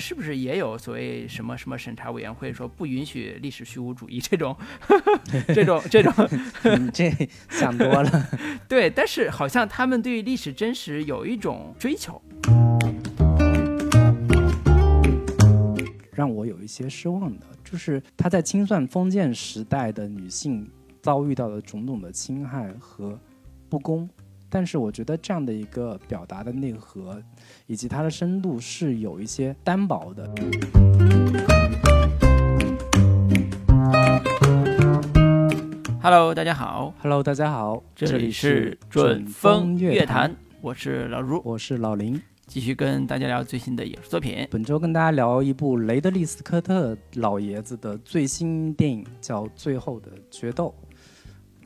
是不是也有所谓什么什么审查委员会说不允许历史虚无主义这种这 种 这种？你这想多了。对，但是好像他们对历史真实有一种追求，让我有一些失望的，就是他在清算封建时代的女性遭遇到的种种的侵害和不公。但是我觉得这样的一个表达的内核，以及它的深度是有一些单薄的。Hello，大家好。Hello，大家好。这里是准风乐坛，我是老卢，我是老林，继续跟大家聊最新的影视作品。本周跟大家聊一部雷德利·斯科特老爷子的最新电影，叫《最后的决斗》。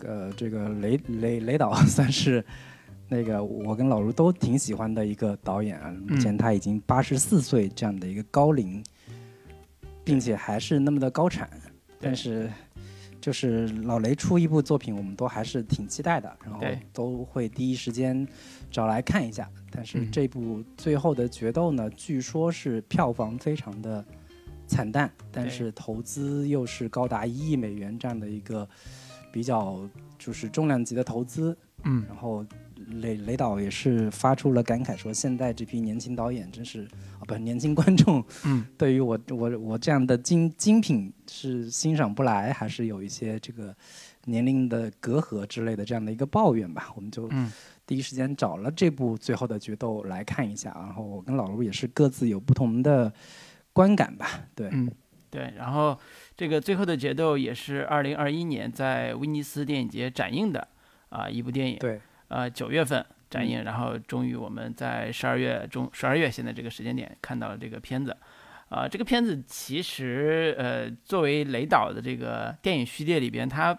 呃，这个雷雷雷导算是。那个我跟老卢都挺喜欢的一个导演啊，目前他已经八十四岁这样的一个高龄，并且还是那么的高产，但是就是老雷出一部作品，我们都还是挺期待的，然后都会第一时间找来看一下。但是这部最后的决斗呢，据说是票房非常的惨淡，但是投资又是高达一亿美元这样的一个比较就是重量级的投资，嗯，然后。雷雷导也是发出了感慨，说现在这批年轻导演真是啊，不是年轻观众，嗯，对于我我我这样的精精品是欣赏不来，还是有一些这个年龄的隔阂之类的这样的一个抱怨吧。我们就第一时间找了这部《最后的决斗》来看一下，然后我跟老卢也是各自有不同的观感吧。对，嗯，对，然后这个《最后的决斗》也是二零二一年在威尼斯电影节展映的啊一部电影。对。呃，九月份展映，然后终于我们在十二月中，十二月现在这个时间点看到了这个片子。啊，这个片子其实呃，作为雷导的这个电影序列里边，它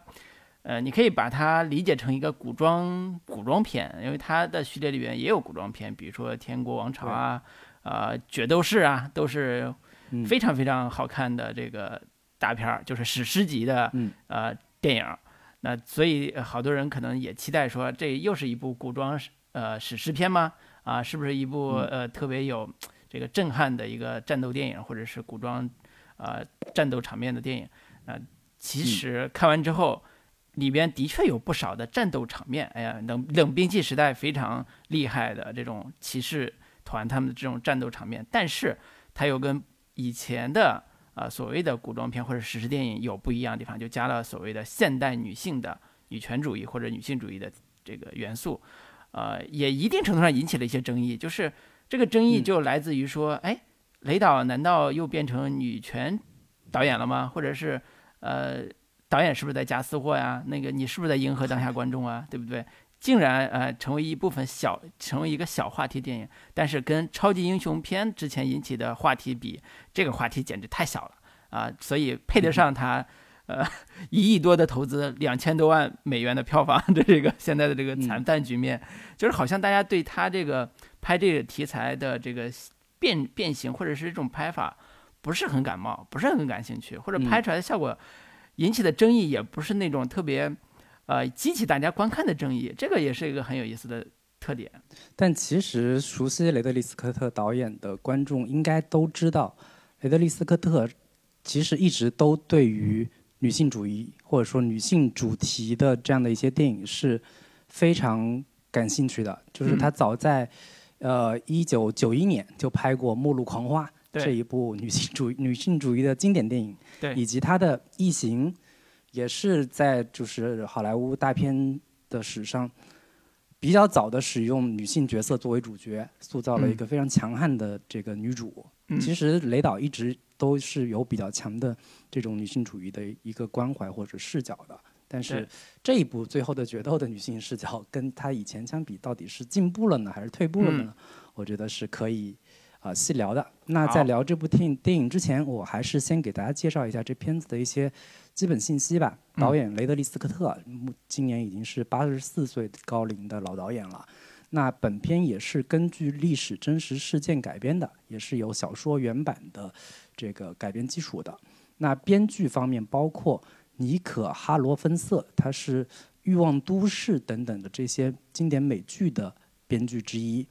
呃，你可以把它理解成一个古装古装片，因为它的序列里边也有古装片，比如说《天国王朝》啊，啊，《决斗士》啊，都是非常非常好看的这个大片儿，就是史诗级的呃电影。那所以好多人可能也期待说，这又是一部古装呃史诗片吗？啊，是不是一部呃特别有这个震撼的一个战斗电影，或者是古装呃战斗场面的电影？啊，其实看完之后，里边的确有不少的战斗场面。哎呀，冷冷兵器时代非常厉害的这种骑士团他们的这种战斗场面，但是它又跟以前的。啊，所谓的古装片或者史诗电影有不一样的地方，就加了所谓的现代女性的女权主义或者女性主义的这个元素，呃，也一定程度上引起了一些争议。就是这个争议就来自于说，哎，雷导难道又变成女权导演了吗？或者是呃，导演是不是在加私货呀？那个你是不是在迎合当下观众啊？对不对？竟然呃成为一部分小，成为一个小话题电影，但是跟超级英雄片之前引起的话题比，这个话题简直太小了啊！所以配得上它，呃 一亿多的投资，两千多万美元的票房的这个现在的这个惨淡局面，就是好像大家对他这个拍这个题材的这个变变形或者是这种拍法不是很感冒，不是很感兴趣，或者拍出来的效果引起的争议也不是那种特别。呃，激起大家观看的争议，这个也是一个很有意思的特点。但其实熟悉雷德利·斯科特导演的观众应该都知道，雷德利·斯科特其实一直都对于女性主义或者说女性主题的这样的一些电影是非常感兴趣的。就是他早在呃一九九一年就拍过《末路狂花》这一部女性主女性主义的经典电影，对，以及他的《异形》。也是在就是好莱坞大片的史上比较早的使用女性角色作为主角，塑造了一个非常强悍的这个女主。其实雷导一直都是有比较强的这种女性主义的一个关怀或者视角的，但是这一部最后的决斗的女性视角跟她以前相比，到底是进步了呢，还是退步了呢？我觉得是可以啊细聊的。那在聊这部电影电影之前，我还是先给大家介绍一下这片子的一些。基本信息吧。导演雷德利·斯科特，今年已经是八十四岁高龄的老导演了。那本片也是根据历史真实事件改编的，也是有小说原版的这个改编基础的。那编剧方面包括尼可·哈罗芬瑟，他是《欲望都市》等等的这些经典美剧的编剧之一。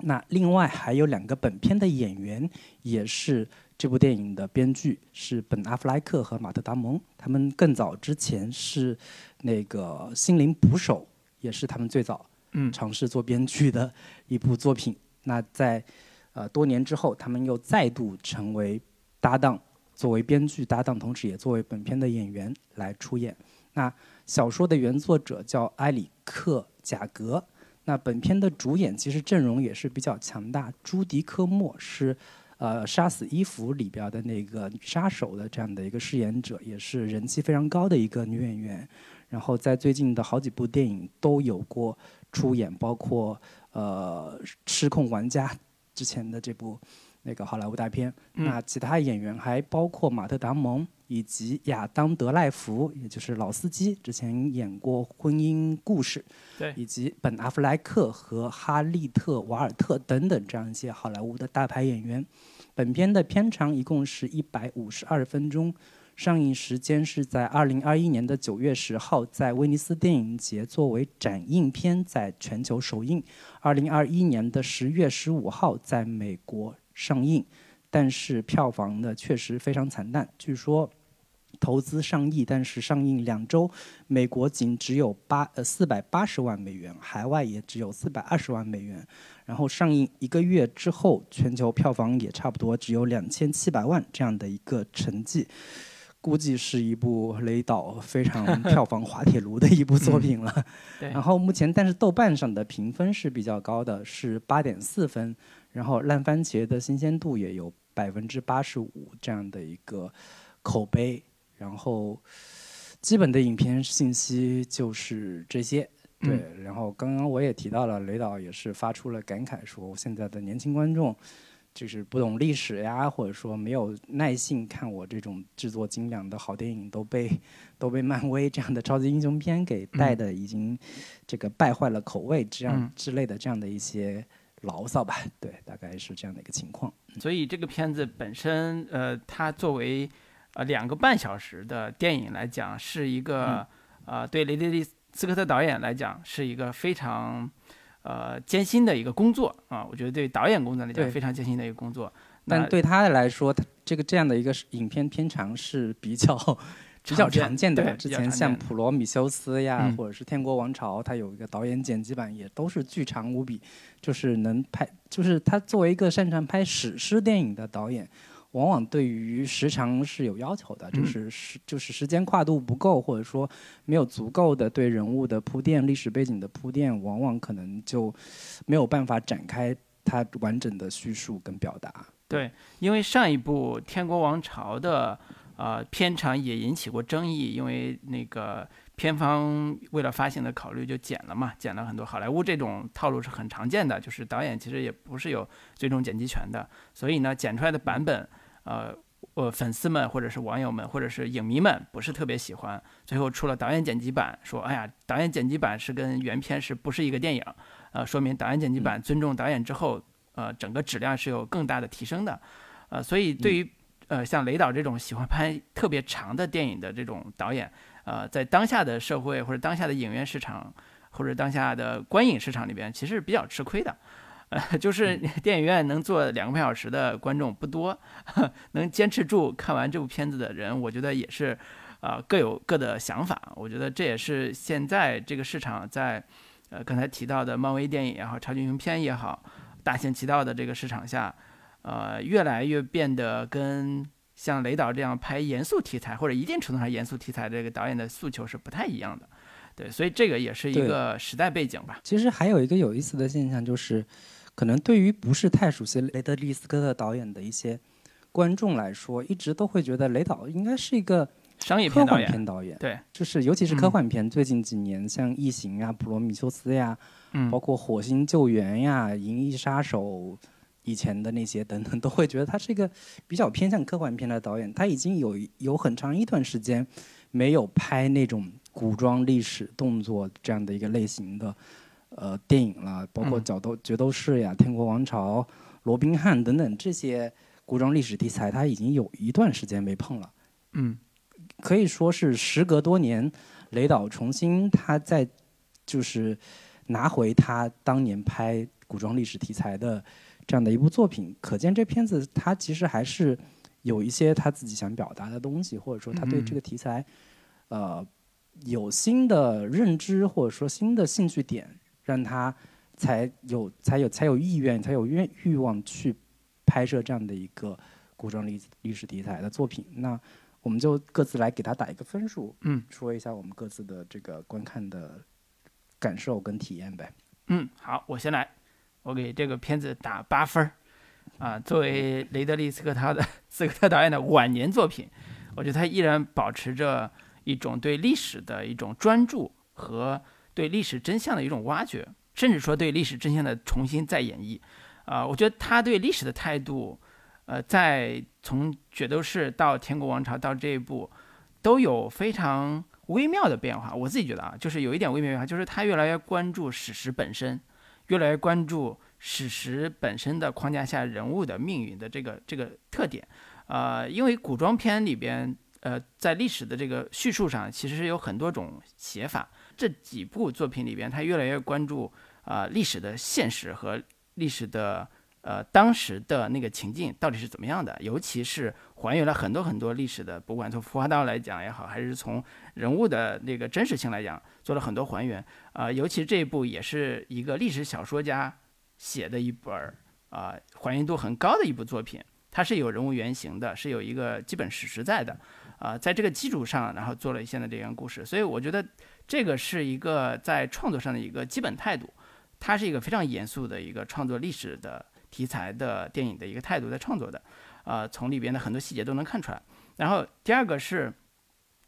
那另外还有两个本片的演员也是这部电影的编剧，是本·阿弗莱克和马特·达蒙。他们更早之前是那个《心灵捕手》，也是他们最早嗯尝试做编剧的一部作品。那在呃多年之后，他们又再度成为搭档，作为编剧搭档，同时也作为本片的演员来出演。那小说的原作者叫埃里克·贾格。那本片的主演其实阵容也是比较强大，朱迪科莫是呃《杀死伊芙》里边的那个杀手的这样的一个饰演者，也是人气非常高的一个女演员。然后在最近的好几部电影都有过出演，包括呃《失控玩家》之前的这部那个好莱坞大片。嗯那其他演员还包括马特·达蒙以及亚当·德赖福，也就是老司机，之前演过《婚姻故事》。对以及本·阿弗莱克和哈利特·瓦尔特等等这样一些好莱坞的大牌演员。本片的片长一共是一百五十二分钟，上映时间是在二零二一年的九月十号，在威尼斯电影节作为展映片在全球首映；二零二一年的十月十五号在美国上映，但是票房呢确实非常惨淡，据说。投资上亿，但是上映两周，美国仅只有八呃四百八十万美元，海外也只有四百二十万美元。然后上映一个月之后，全球票房也差不多只有两千七百万这样的一个成绩，估计是一部雷导非常 票房滑铁卢的一部作品了。对然后目前，但是豆瓣上的评分是比较高的，是八点四分，然后烂番茄的新鲜度也有百分之八十五这样的一个口碑。然后基本的影片信息就是这些。对，然后刚刚我也提到了，雷导也是发出了感慨，说现在的年轻观众就是不懂历史呀，或者说没有耐性看我这种制作精良的好电影，都被都被漫威这样的超级英雄片给带的已经这个败坏了口味，这样嗯之类的这样的一些牢骚吧。对，大概是这样的一个情况。所以这个片子本身，呃，它作为呃两个半小时的电影来讲，是一个、呃对雷德利·斯科特导演来讲是一个非常呃艰辛的一个工作啊。我觉得对导演工作来讲非常艰辛的一个工作。那但对他来说，他这个这样的一个影片片长是比较比较常见的。对之前像普罗米修斯呀，嗯或者是天国王朝，它有一个导演剪辑版，也都是巨长无比。就是能拍，就是他作为一个擅长拍史诗电影的导演，往往对于时长是有要求的，就嗯是时就是时间跨度不够，或者说没有足够的对人物的铺垫、历史背景的铺垫，往往可能就没有办法展开它完整的叙述跟表达。对，因为上一部《天国王朝》的呃片场也引起过争议，因为那个片方为了发行的考虑就剪了嘛，剪了很多。好莱坞这种套路是很常见的，就是导演其实也不是有最终剪辑权的，所以呢，剪出来的版本，呃。呃，粉丝们或者是网友们或者是影迷们不是特别喜欢，最后出了导演剪辑版，说，哎呀，导演剪辑版是跟原片是不是一个电影？呃，说明导演剪辑版尊重导演之后，呃，整个质量是有更大的提升的，呃，所以对于呃像雷导这种喜欢拍特别长的电影的这种导演，呃，在当下的社会或者当下的影院市场或者当下的观影市场里边，其实比较吃亏的。呃，就是 电影院能坐两个半小时的观众不多，能坚持住看完这部片子的人，我觉得也是，呃，各有各的想法。我觉得这也是现在这个市场在，呃，刚才提到的漫威电影也好，超级英雄片也好，大行其道的这个市场下，呃，越来越变得跟像雷导这样拍严肃题材或者一定程度上严肃题材的这个导演的诉求是不太一样的。对，所以这个也是一个时代背景吧。其实还有一个有意思的现象，就是可能对于不是太熟悉雷德利·斯科特导演的一些观众来说，一直都会觉得雷导应该是一个商业科幻片导演，片导演。对，就是尤其是科嗯幻片，最近几年像《异形》啊、《普罗米修斯》呀，嗯包，括《火星救援》呀、《银翼杀手》以前的那些 等等，都会觉得他是一个比较偏向科幻片的导演。他已经有有很长一段时间没有拍那种古装历史动作这样的一个类型的呃电影了，包括嗯角斗角斗士呀、天国王朝、罗宾汉等等这些古装历史题材，他已经有一段时间没碰了。嗯，可以说是时隔多年，雷导重新他在就是拿回他当年拍古装历史题材的这样的一部作品，可见这片子它其实还是有一些他自己想表达的东西，或者说他对这个题材，呃，有新的认知或者说新的兴趣点，让他才有才有才有意愿才有愿欲望去拍摄这样的一个古装历历史题材的作品。那我们就各自来给他打一个分数，嗯，说一下我们各自的这个观看的感受跟体验呗。嗯，好，我先来，我给这个片子打八分儿。啊，作为雷德利·斯科特的斯科特导演的晚年作品，我觉得他依然保持着一种对历史的一种专注和对历史真相的一种挖掘，甚至说对历史真相的重新再演绎。啊，我觉得他对历史的态度，呃，在从《角斗士》到《天国王朝》到这一部，都有非常微妙的变化。我自己觉得啊，就是有一点微妙变化，就是他越来越关注史实本身，越来越关注。史实本身的框架下人物的命运的这个这个特点，呃，因为古装片里边，呃，在历史的这个叙述上，其实是有很多种写法。这几部作品里边，他越来越关注啊历史的现实和历史的呃当时的那个情境到底是怎么样的，尤其是还原了很多很多历史的，不管从服化道来讲也好，还是从人物的那个真实性来讲，做了很多还原。啊，尤其这一部也是一个历史小说家。写的一本儿啊，还原度很高的一部作品，它是有人物原型的，是有一个基本史实在的，啊，在这个基础上，然后做了现在这样故事，所以我觉得这个是一个在创作上的一个基本态度，它是一个非常严肃的一个创作历史的题材的电影的一个态度在创作的，啊，从里边的很多细节都能看出来。然后第二个是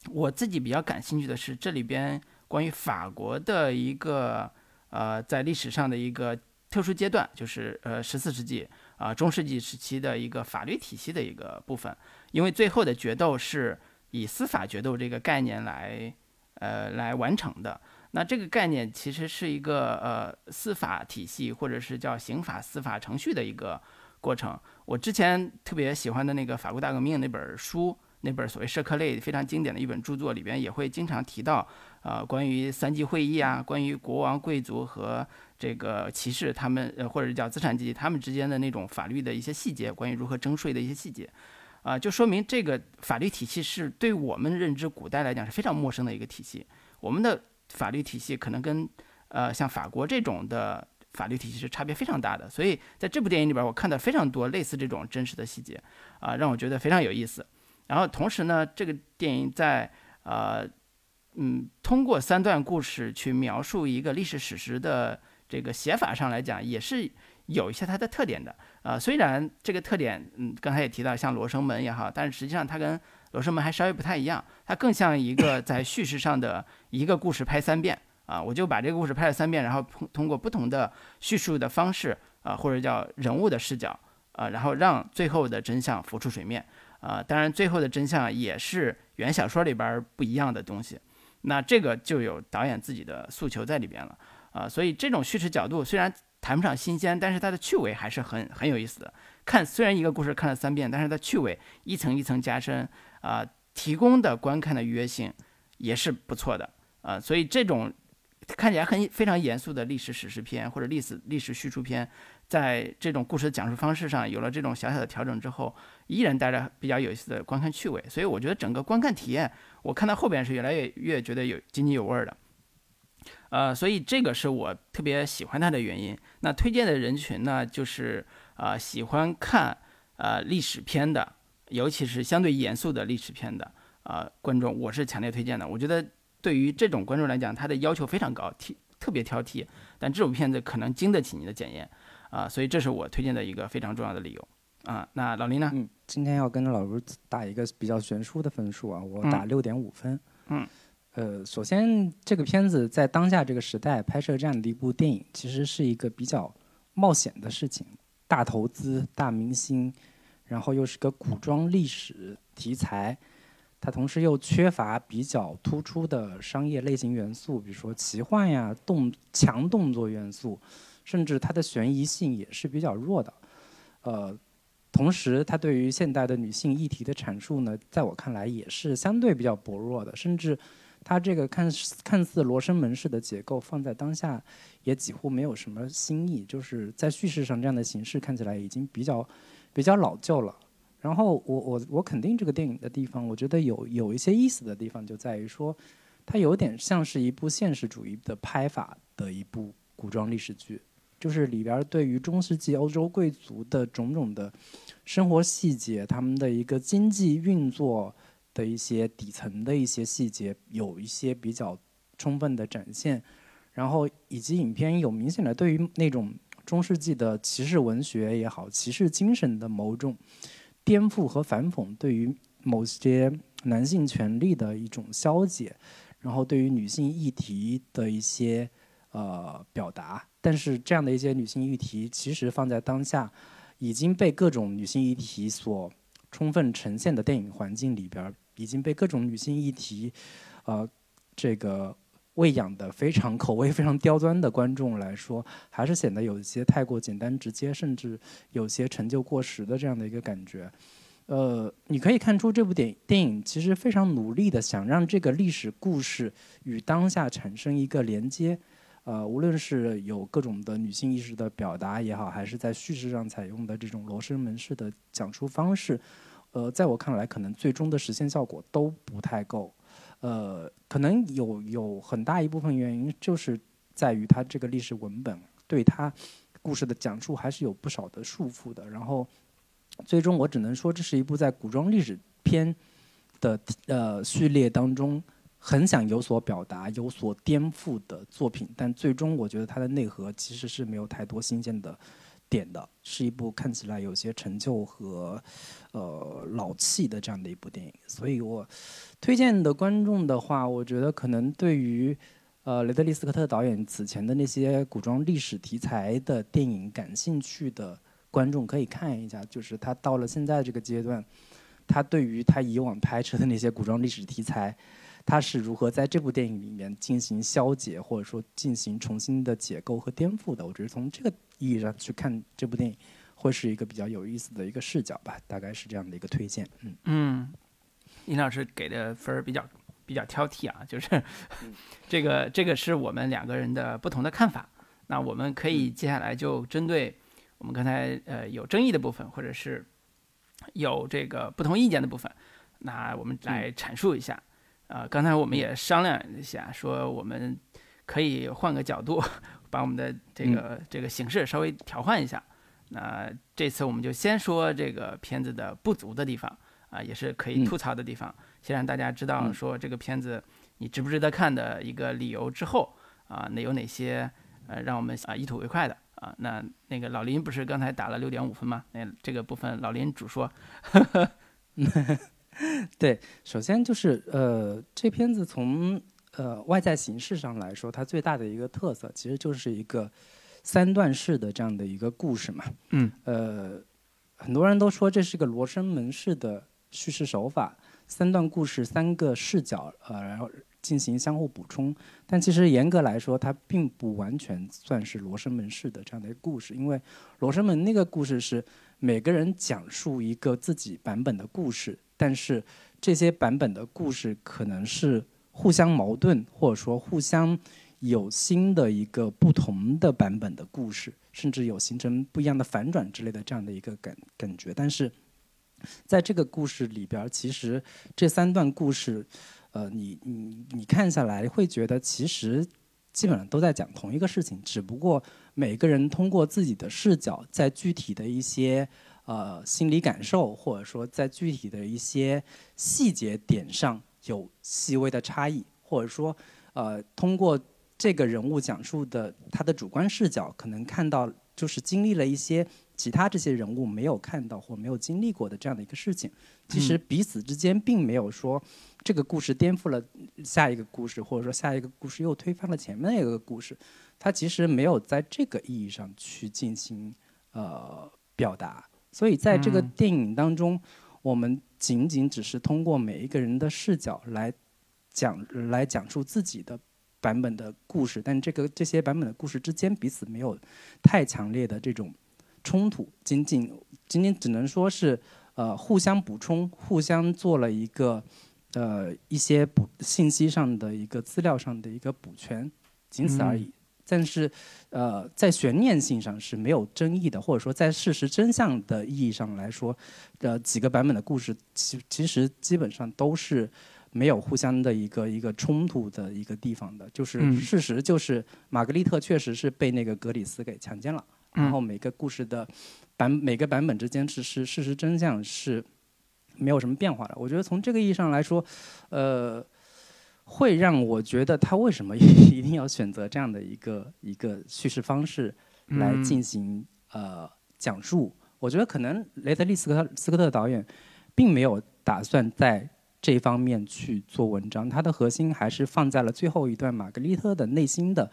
我自己比较感兴趣的是这里边关于法国的一个呃在历史上的一个。特殊阶段就是呃十四世纪啊中世纪时期的一个法律体系的一个部分，因为最后的决斗是以司法决斗这个概念来呃来完成的。那这个概念其实是一个呃司法体系或者是叫刑法司法程序的一个过程。我之前特别喜欢的那个法国大革命那本书，那本所谓社科类非常经典的一本著作里边也会经常提到呃关于三级会议啊，关于国王贵族和这个骑士他们呃，或者叫资产阶级他们之间的那种法律的一些细节，关于如何征税的一些细节，啊，就说明这个法律体系是对我们认知古代来讲是非常陌生的一个体系。我们的法律体系可能跟呃像法国这种的法律体系是差别非常大的。所以在这部电影里边，我看到非常多类似这种真实的细节，啊，让我觉得非常有意思。然后同时呢，这个电影在呃嗯通过三段故事去描述一个历史史实的。这个写法上来讲，也是有一些它的特点的啊。虽然这个特点，嗯，刚才也提到像《罗生门》也好，但是实际上它跟《罗生门》还稍微不太一样，它更像一个在叙事上的一个故事拍三遍啊。我就把这个故事拍了三遍，然后通通过不同的叙述的方式啊，或者叫人物的视角啊，然后让最后的真相浮出水面啊。当然，最后的真相也是原小说里边不一样的东西。那这个就有导演自己的诉求在里边了。啊，所以这种叙事角度虽然谈不上新鲜，但是它的趣味还是很很有意思的。看虽然一个故事看了三遍，但是它趣味一层一层加深，啊，提供的观看的愉悦性也是不错的。啊，所以这种看起来很非常严肃的历史史诗片或者历史历史叙述片，在这种故事的讲述方式上有了这种小小的调整之后，依然带着比较有意思的观看趣味。所以我觉得整个观看体验，我看到后边是越来越越觉得有津津有味的。呃，所以这个是我特别喜欢它的原因。那推荐的人群呢，就是啊喜欢看呃历史片的，尤其是相对严肃的历史片的啊观众，我是强烈推荐的。我觉得对于这种观众来讲，他的要求非常高，挑特别挑剔，但这种片子可能经得起你的检验啊。所以这是我推荐的一个非常重要的理由啊。那老林呢？嗯，今天要跟着老卢打一个比较悬殊的分数啊，我打六点五分。嗯。呃，首先，这个片子在当下这个时代拍摄这样的一部电影，其实是一个比较冒险的事情，大投资、大明星，然后又是个古装历史题材，它同时又缺乏比较突出的商业类型元素，比如说奇幻呀、动强动作元素，甚至它的悬疑性也是比较弱的。呃，同时，它对于现代的女性议题的阐述呢，在我看来也是相对比较薄弱的，甚至。它这个看看似罗生门式的结构放在当下，也几乎没有什么新意，就是在叙事上这样的形式看起来已经比较比较老旧了。然后我我我肯定这个电影的地方，我觉得有有一些意思的地方就在于说，它有点像是一部现实主义的拍法的一部古装历史剧，就是里边对于中世纪欧洲贵族的种种的生活细节，他们的一个经济运作。的一些底层的一些细节有一些比较充分的展现，然后以及影片有明显的对于那种中世纪的骑士文学也好，骑士精神的某种颠覆和反讽，对于某些男性权利的一种消解，然后对于女性议题的一些呃表达，但是这样的一些女性议题，其实放在当下已经被各种女性议题所充分呈现的电影环境里边。已经被各种女性议题，呃，这个喂养的非常口味非常刁钻的观众来说，还是显得有一些太过简单直接，甚至有些陈旧过时的这样的一个感觉。呃，你可以看出这部电电影其实非常努力的想让这个历史故事与当下产生一个连接。呃，无论是有各种的女性意识的表达也好，还是在叙事上采用的这种罗生门式的讲述方式。呃，在我看来，可能最终的实现效果都不太够。呃，可能有有很大一部分原因，就是在于它这个历史文本对它故事的讲述还是有不少的束缚的。然后，最终我只能说，这是一部在古装历史片的呃序列当中很想有所表达、有所颠覆的作品。但最终，我觉得它的内核其实是没有太多新鲜的。点的是一部看起来有些陈旧和呃老气的这样的一部电影，所以我推荐的观众的话，我觉得可能对于呃雷德利·斯科特导演此前的那些古装历史题材的电影感兴趣的观众可以看一下，就是他到了现在这个阶段，他对于他以往拍摄的那些古装历史题材。他是如何在这部电影里面进行消解，或者说进行重新的解构和颠覆的？我觉得从这个意义上去看这部电影，会是一个比较有意思的一个视角吧。大概是这样的一个推荐。嗯嗯，尹老师给的分儿比较比较挑剔啊，就是这个这个是我们两个人的不同的看法。那我们可以接下来就针对我们刚才呃有争议的部分，或者是有这个不同意见的部分，那我们来阐述一下。啊，刚才我们也商量一下，说我们可以换个角度，把我们的这个这个形式稍微调换一下。那这次我们就先说这个片子的不足的地方啊，也是可以吐槽的地方，先让大家知道说这个片子你值不值得看的一个理由之后啊，那有哪些呃让我们啊一吐为快的啊？那那个老林不是刚才打了六点五分吗？那这个部分老林主说。对，首先就是呃，这片子从呃外在形式上来说，它最大的一个特色其实就是一个三段式的这样的一个故事嘛。嗯。呃，很多人都说这是个罗生门式的叙事手法，三段故事三个视角，呃，然后进行相互补充。但其实严格来说，它并不完全算是罗生门式的这样的一个故事，因为罗生门那个故事是每个人讲述一个自己版本的故事。但是这些版本的故事可能是互相矛盾，或者说互相有新的一个不同的版本的故事，甚至有形成不一样的反转之类的这样的一个感感觉。但是在这个故事里边，其实这三段故事，呃，你你你看下来会觉得其实基本上都在讲同一个事情，只不过每个人通过自己的视角，在具体的一些。呃，心理感受，或者说在具体的一些细节点上有细微的差异，或者说，呃，通过这个人物讲述的他的主观视角，可能看到就是经历了一些其他这些人物没有看到或没有经历过的这样的一个事情。其实彼此之间并没有说这个故事颠覆了下一个故事，或者说下一个故事又推翻了前面一个故事，它其实没有在这个意义上去进行呃表达。所以在这个电影当中，我们仅仅只是通过每一个人的视角来讲，来讲述自己的版本的故事。但这个这些版本的故事之间彼此没有太强烈的这种冲突，仅仅仅仅只能说是呃互相补充，互相做了一个呃一些补信息上的一个资料上的一个补全，仅此而已。但是，呃，在悬念性上是没有争议的，或者说在事实真相的意义上来说，呃，几个版本的故事其其实基本上都是没有互相的一个一个冲突的一个地方的。就是事实就是玛格丽特确实是被那个格里斯给强奸了，然后每个故事的版每个版本之间是是事实真相是没有什么变化的。我觉得从这个意义上来说，呃。会让我觉得他为什么 一定要选择这样的一个一个叙事方式来进行呃讲述？我觉得可能雷德利·斯科斯科特导演并没有打算在这一方面去做文章，他的核心还是放在了最后一段玛格丽特的内心的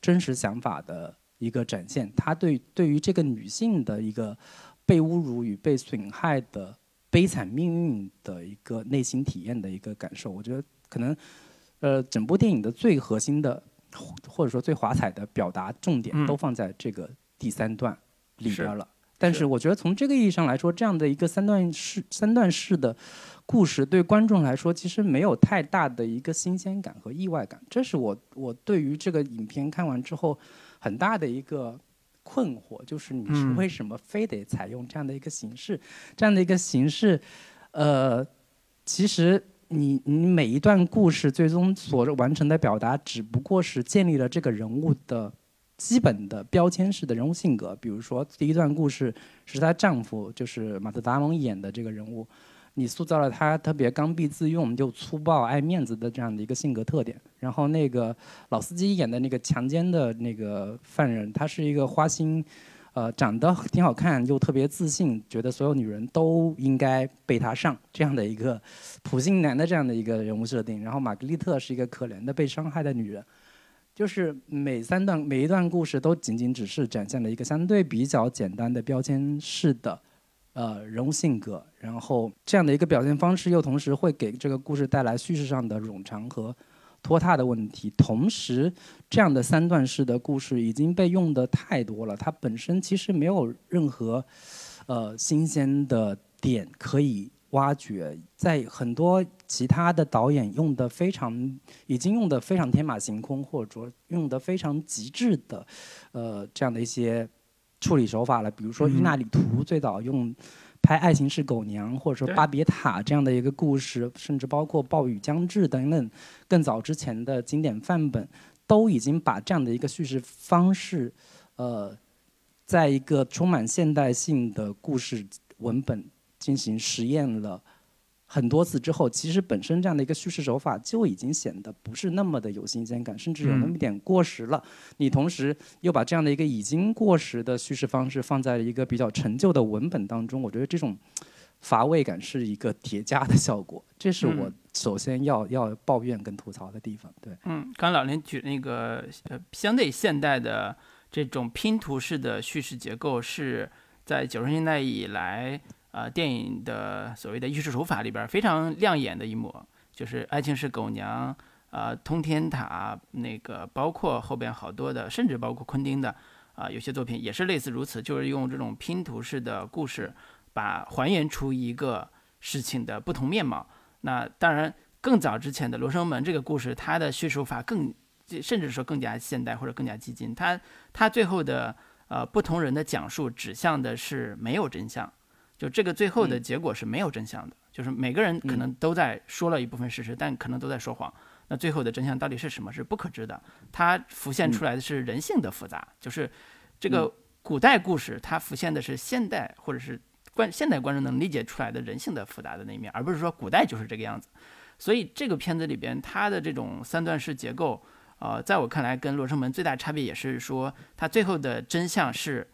真实想法的一个展现。他对对于这个女性的一个被侮辱与被损害的悲惨命运的一个内心体验的一个感受，我觉得可能。呃，整部电影的最核心的，或者说最华彩的表达重点，都放在这个第三段里边了。但是，我觉得从这个意义上来说，这样的一个三段式、三段式的故事，对观众来说，其实没有太大的一个新鲜感和意外感。这是我我对于这个影片看完之后很大的一个困惑，就是你是为什么非得采用这样的一个形式？这样的一个形式，呃，其实。你你每一段故事最终所完成的表达，只不过是建立了这个人物的基本的标签式的人物性格。比如说，第一段故事是她丈夫，就是马特·达蒙演的这个人物，你塑造了他特别刚愎自用又粗暴、爱面子的这样的一个性格特点。然后那个老司机演的那个强奸的那个犯人，他是一个花心。呃，长得挺好看，又特别自信，觉得所有女人都应该被他上这样的一个普信男的这样的一个人物设定。然后玛格丽特是一个可怜的被伤害的女人，就是每三段每一段故事都仅仅只是展现了一个相对比较简单的标签式的呃人物性格，然后这样的一个表现方式又同时会给这个故事带来叙事上的冗长和。拖沓的问题，同时，这样的三段式的故事已经被用的太多了，它本身其实没有任何，呃，新鲜的点可以挖掘。在很多其他的导演用的非常，已经用的非常天马行空，或者说用的非常极致的，呃，这样的一些处理手法了。比如说伊纳里图最早用。拍《爱情是狗娘》或者说《巴别塔》这样的一个故事，甚至包括《暴雨将至》等等更早之前的经典范本，都已经把这样的一个叙事方式，呃，在一个充满现代性的故事文本进行实验了。很多次之后，其实本身这样的一个叙事手法就已经显得不是那么的有新鲜感，甚至有那么一点过时了。你同时又把这样的一个已经过时的叙事方式放在了一个比较陈旧的文本当中，我觉得这种乏味感是一个叠加的效果。这是我首先要要抱怨跟吐槽的地方。对，嗯，刚老林举那个呃相对现代的这种拼图式的叙事结构，是在九十年代以来。啊，电影的所谓的叙事手法里边非常亮眼的一幕，就是《爱情是狗娘》啊，《通天塔》那个，包括后边好多的，甚至包括昆汀的啊，有些作品也是类似如此，就是用这种拼图式的故事，把还原出一个事情的不同面貌。那当然，更早之前的《罗生门》这个故事，它的叙述法更，甚至说更加现代或者更加激进。它它最后的呃不同人的讲述指向的是没有真相。就这个最后的结果是没有真相的，就是每个人可能都在说了一部分事实，但可能都在说谎。那最后的真相到底是什么？是不可知的。它浮现出来的是人性的复杂，就是这个古代故事，它浮现的是现代或者是观现代观众能理解出来的人性的复杂的那一面，而不是说古代就是这个样子。所以这个片子里边它的这种三段式结构，呃，在我看来跟《罗生门》最大差别也是说，它最后的真相是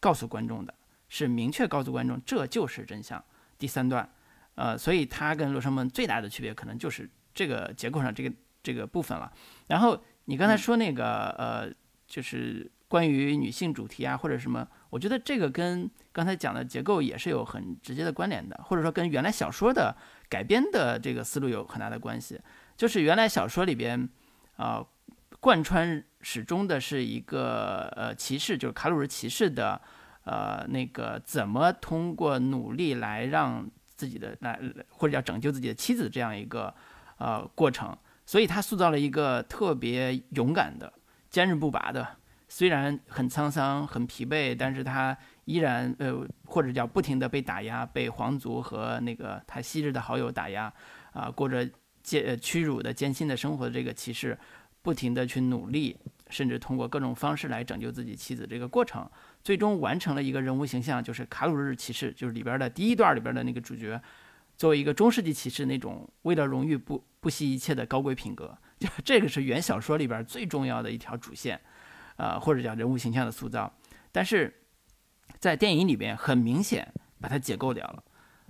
告诉观众的。是明确告诉观众这就是真相。第三段，呃，所以它跟《罗生门》最大的区别可能就是这个结构上这个这个部分了。然后你刚才说那个呃，就是关于女性主题啊或者什么，我觉得这个跟刚才讲的结构也是有很直接的关联的，或者说跟原来小说的改编的这个思路有很大的关系。就是原来小说里边，啊，贯穿始终的是一个呃骑士，就是卡鲁日骑士的。呃，那个怎么通过努力来让自己的来或者叫拯救自己的妻子这样一个呃过程，所以他塑造了一个特别勇敢的、坚韧不拔的，虽然很沧桑、很疲惫，但是他依然呃或者叫不停的被打压，被皇族和那个他昔日的好友打压啊，过着艰屈辱的艰辛的生活的这个骑士，不停的去努力，甚至通过各种方式来拯救自己妻子这个过程。最终完成了一个人物形象，就是卡鲁日骑士，就是里边的第一段里边的那个主角，作为一个中世纪骑士那种为了荣誉不不惜一切的高贵品格，就这个是原小说里边最重要的一条主线，呃，或者叫人物形象的塑造。但是在电影里边很明显把它解构掉了，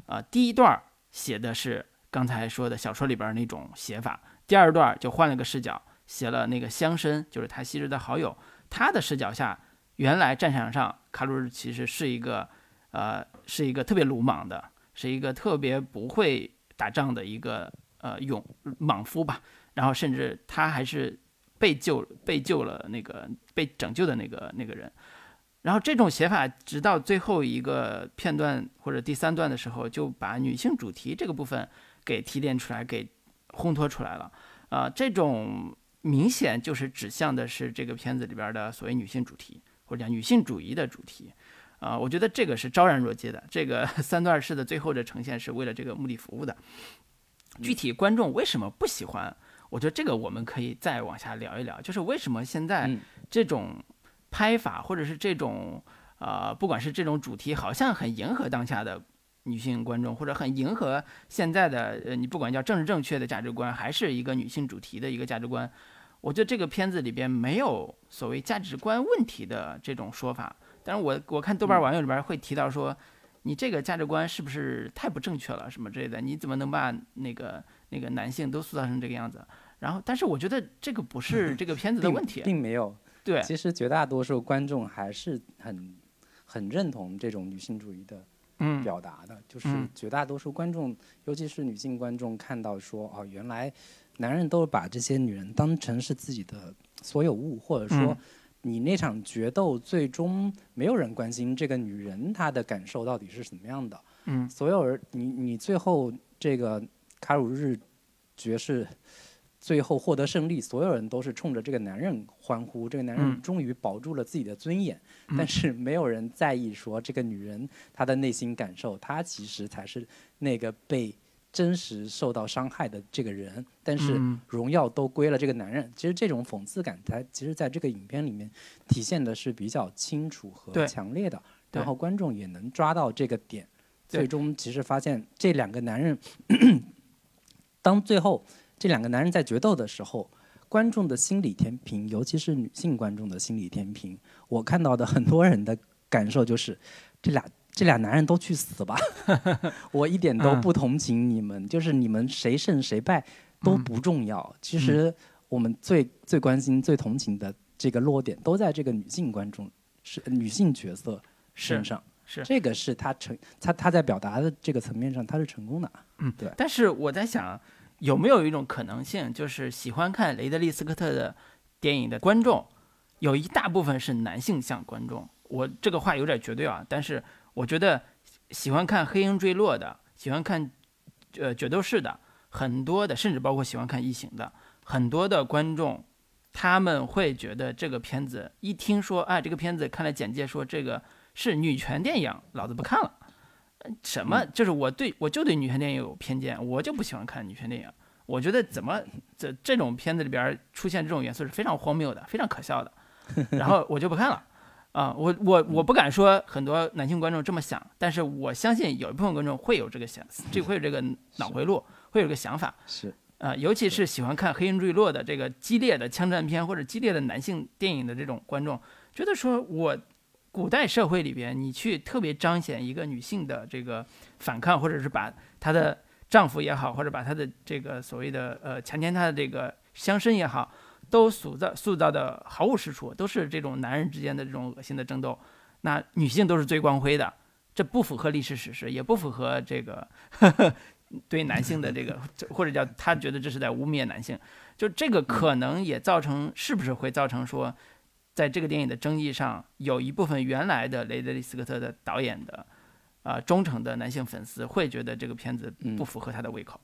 啊，第一段写的是刚才说的小说里边那种写法，第二段就换了个视角，写了那个乡绅，就是他昔日的好友，他的视角下。原来战场上，卡鲁日其实是一个，呃，是一个特别鲁莽的，是一个特别不会打仗的一个呃勇莽夫吧。然后甚至他还是被救被救了那个被拯救的那个那个人。然后这种写法，直到最后一个片段或者第三段的时候，就把女性主题这个部分给提炼出来，给烘托出来了。啊，这种明显就是指向的是这个片子里边的所谓女性主题。或者讲女性主义的主题，啊，我觉得这个是昭然若揭的。这个 三段式的最后的呈现是为了这个目的服务的。具体观众为什么不喜欢？我觉得这个我们可以再往下聊一聊。就是为什么现在这种拍法，或者是这种呃，不管是这种主题，好像很迎合当下的女性观众，或者很迎合现在的呃，你不管叫政治正确的价值观，还是一个女性主题的一个价值观。我觉得这个片子里边没有所谓价值观问题的这种说法，但是我我看豆瓣网友里边会提到说，你这个价值观是不是太不正确了什么之类的？你怎么能把那个那个男性都塑造成这个样子？然后，但是我觉得这个不是这个片子的问题，并没有。对，其实绝大多数观众还是很很认同这种女性主义的表达的，就是绝大多数观众，尤其是女性观众看到说，哦，原来。男人都把这些女人当成是自己的所有物，或者说，你那场决斗最终没有人关心这个女人她的感受到底是什么样的。嗯，所有人，你你最后这个卡鲁日爵士最后获得胜利，所有人都是冲着这个男人欢呼，这个男人终于保住了自己的尊严。但是没有人在意说这个女人她的内心感受，她其实才是那个被。真实受到伤害的这个人，但是荣耀都归了这个男人。其实这种讽刺感，它其实在这个影片里面体现的是比较清楚和强烈的。然后观众也能抓到这个点。最终其实发现这两个男人，当最后这两个男人在决斗的时候，观众的心理天平，尤其是女性观众的心理天平，我看到的很多人的感受就是这俩。这俩男人都去死吧！我一点都不同情你们，就是你们谁胜谁败都不重要。其实我们最最关心、最同情的这个落点都在这个女性观众、是女性角色身上。是这个是他成他他在表达的这个层面上他是成功的。嗯，对。但是我在想，有没有一种可能性，就是喜欢看雷德利·斯科特的电影的观众，有一大部分是男性向观众。我这个话有点绝对啊，但是。我觉得喜欢看《黑鹰坠落》的，喜欢看呃决斗士的，很多的，甚至包括喜欢看异形的，很多的观众，他们会觉得这个片子一听说，哎，这个片子看了简介说这个是女权电影，老子不看了。什么？就是我对我就对女权电影有偏见，我就不喜欢看女权电影。我觉得怎么这这种片子里边出现这种元素是非常荒谬的，非常可笑的，然后我就不看了。啊，我我我不敢说很多男性观众这么想，但是我相信有一部分观众会有这个想，这会有这个 脑回路，会有个想法。是，呃，尤其是喜欢看《黑鹰坠落》的这个激烈的枪战片或者激烈的男性电影的这种观众，觉得说我古代社会里边，你去特别彰显一个女性的这个反抗，或者是把她的丈夫也好，或者把她的这个所谓的呃强奸她的这个乡绅也好。都塑造塑造的毫无实处，都是这种男人之间的这种恶心的争斗，那女性都是最光辉的，这不符合历史史实，也不符合这个 对男性的这个，或者叫他觉得这是在污蔑男性，就这个可能也造成，是不是会造成说，在这个电影的争议上，有一部分原来的雷德利·斯科特的导演的啊忠诚的男性粉丝会觉得这个片子不符合他的胃口，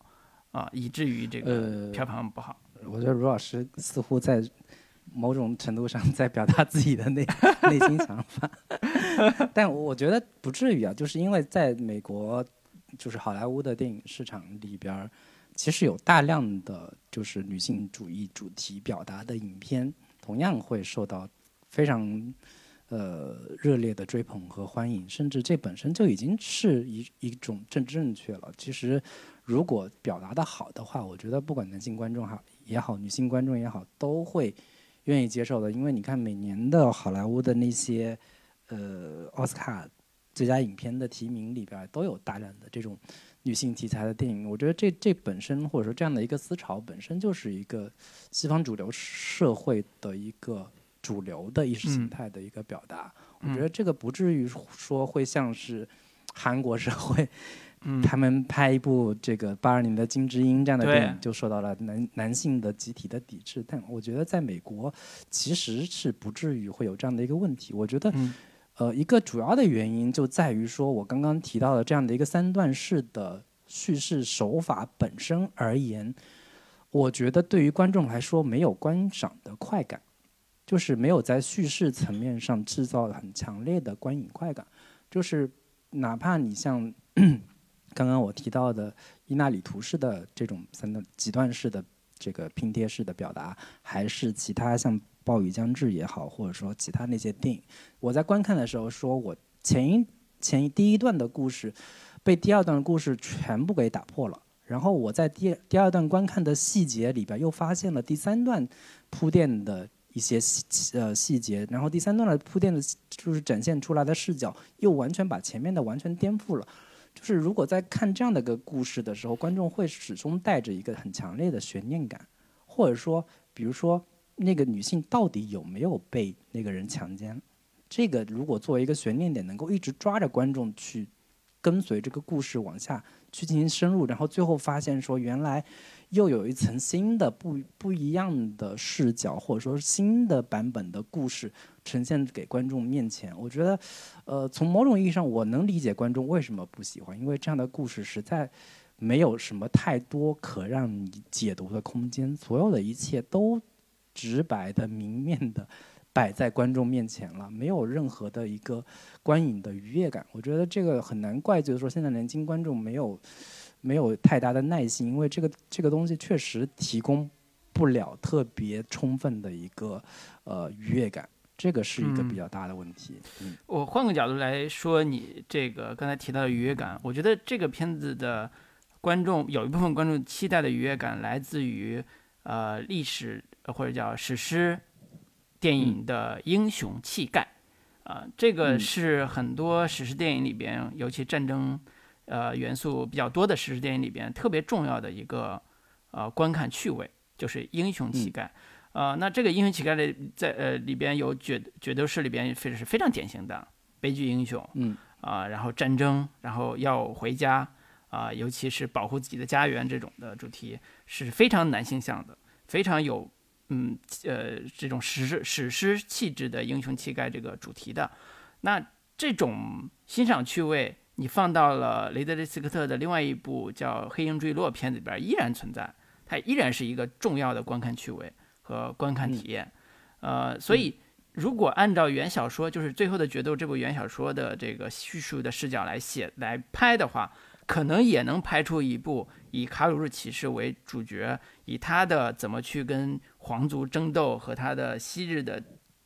啊，以至于这个票房不好。我觉得卢老师似乎在某种程度上在表达自己的内内心想法，但我觉得不至于啊，就是因为在美国，就是好莱坞的电影市场里边，其实有大量的就是女性主义主题表达的影片，同样会受到非常呃热烈的追捧和欢迎，甚至这本身就已经是一一种政治正确了。其实如果表达的好的话，我觉得不管男性观众哈。也好，女性观众也好，都会愿意接受的。因为你看，每年的好莱坞的那些呃奥斯卡最佳影片的提名里边，都有大量的这种女性题材的电影。我觉得这这本身或者说这样的一个思潮，本身就是一个西方主流社会的一个主流的意识形态的一个表达。我觉得这个不至于说会像是韩国社会。他们拍一部这个八二年的《金智英》这样的电影，就受到了男男性的集体的抵制。但我觉得在美国，其实是不至于会有这样的一个问题。我觉得，呃，一个主要的原因就在于说，我刚刚提到的这样的一个三段式的叙事手法本身而言，我觉得对于观众来说没有观赏的快感，就是没有在叙事层面上制造很强烈的观影快感。就是哪怕你像。刚刚我提到的伊纳里图式的这种三段几段式的这个拼贴式的表达，还是其他像《暴雨将至》也好，或者说其他那些电影，我在观看的时候，说我前一前一第一段的故事被第二段故事全部给打破了，然后我在第第二段观看的细节里边又发现了第三段铺垫的一些细呃细节，然后第三段的铺垫的就是展现出来的视角又完全把前面的完全颠覆了。就是如果在看这样的一个故事的时候，观众会始终带着一个很强烈的悬念感，或者说，比如说那个女性到底有没有被那个人强奸？这个如果作为一个悬念点，能够一直抓着观众去跟随这个故事往下去进行深入，然后最后发现说原来。又有一层新的不不一样的视角，或者说新的版本的故事呈现给观众面前。我觉得，呃，从某种意义上，我能理解观众为什么不喜欢，因为这样的故事实在没有什么太多可让你解读的空间，所有的一切都直白的、明面的摆在观众面前了，没有任何的一个观影的愉悦感。我觉得这个很难怪罪说现在年轻观众没有。没有太大的耐心，因为这个这个东西确实提供不了特别充分的一个呃愉悦感，这个是一个比较大的问题。嗯，我换个角度来说，你这个刚才提到的愉悦感，我觉得这个片子的观众有一部分观众期待的愉悦感来自于呃历史或者叫史诗电影的英雄气概，啊，这个是很多史诗电影里边，尤其战争。呃，元素比较多的史诗电影里边，特别重要的一个呃观看趣味就是英雄气概。呃，那这个英雄气概的在呃里边有决决斗士里边非是非常典型的悲剧英雄。嗯。啊，然后战争，然后要回家啊，尤其是保护自己的家园这种的主题是非常男性向的，非常有嗯呃这种史诗史诗气质的英雄气概这个主题的。那这种欣赏趣味。你放到了雷德利·斯科特的另外一部叫《黑鹰坠落》片子里边，依然存在，它依然是一个重要的观看趣味和观看体验。呃，所以如果按照原小说，就是《最后的决斗》这部原小说的这个叙述的视角来写来拍的话，可能也能拍出一部以卡鲁日骑士为主角，以他的怎么去跟皇族争斗和他的昔日的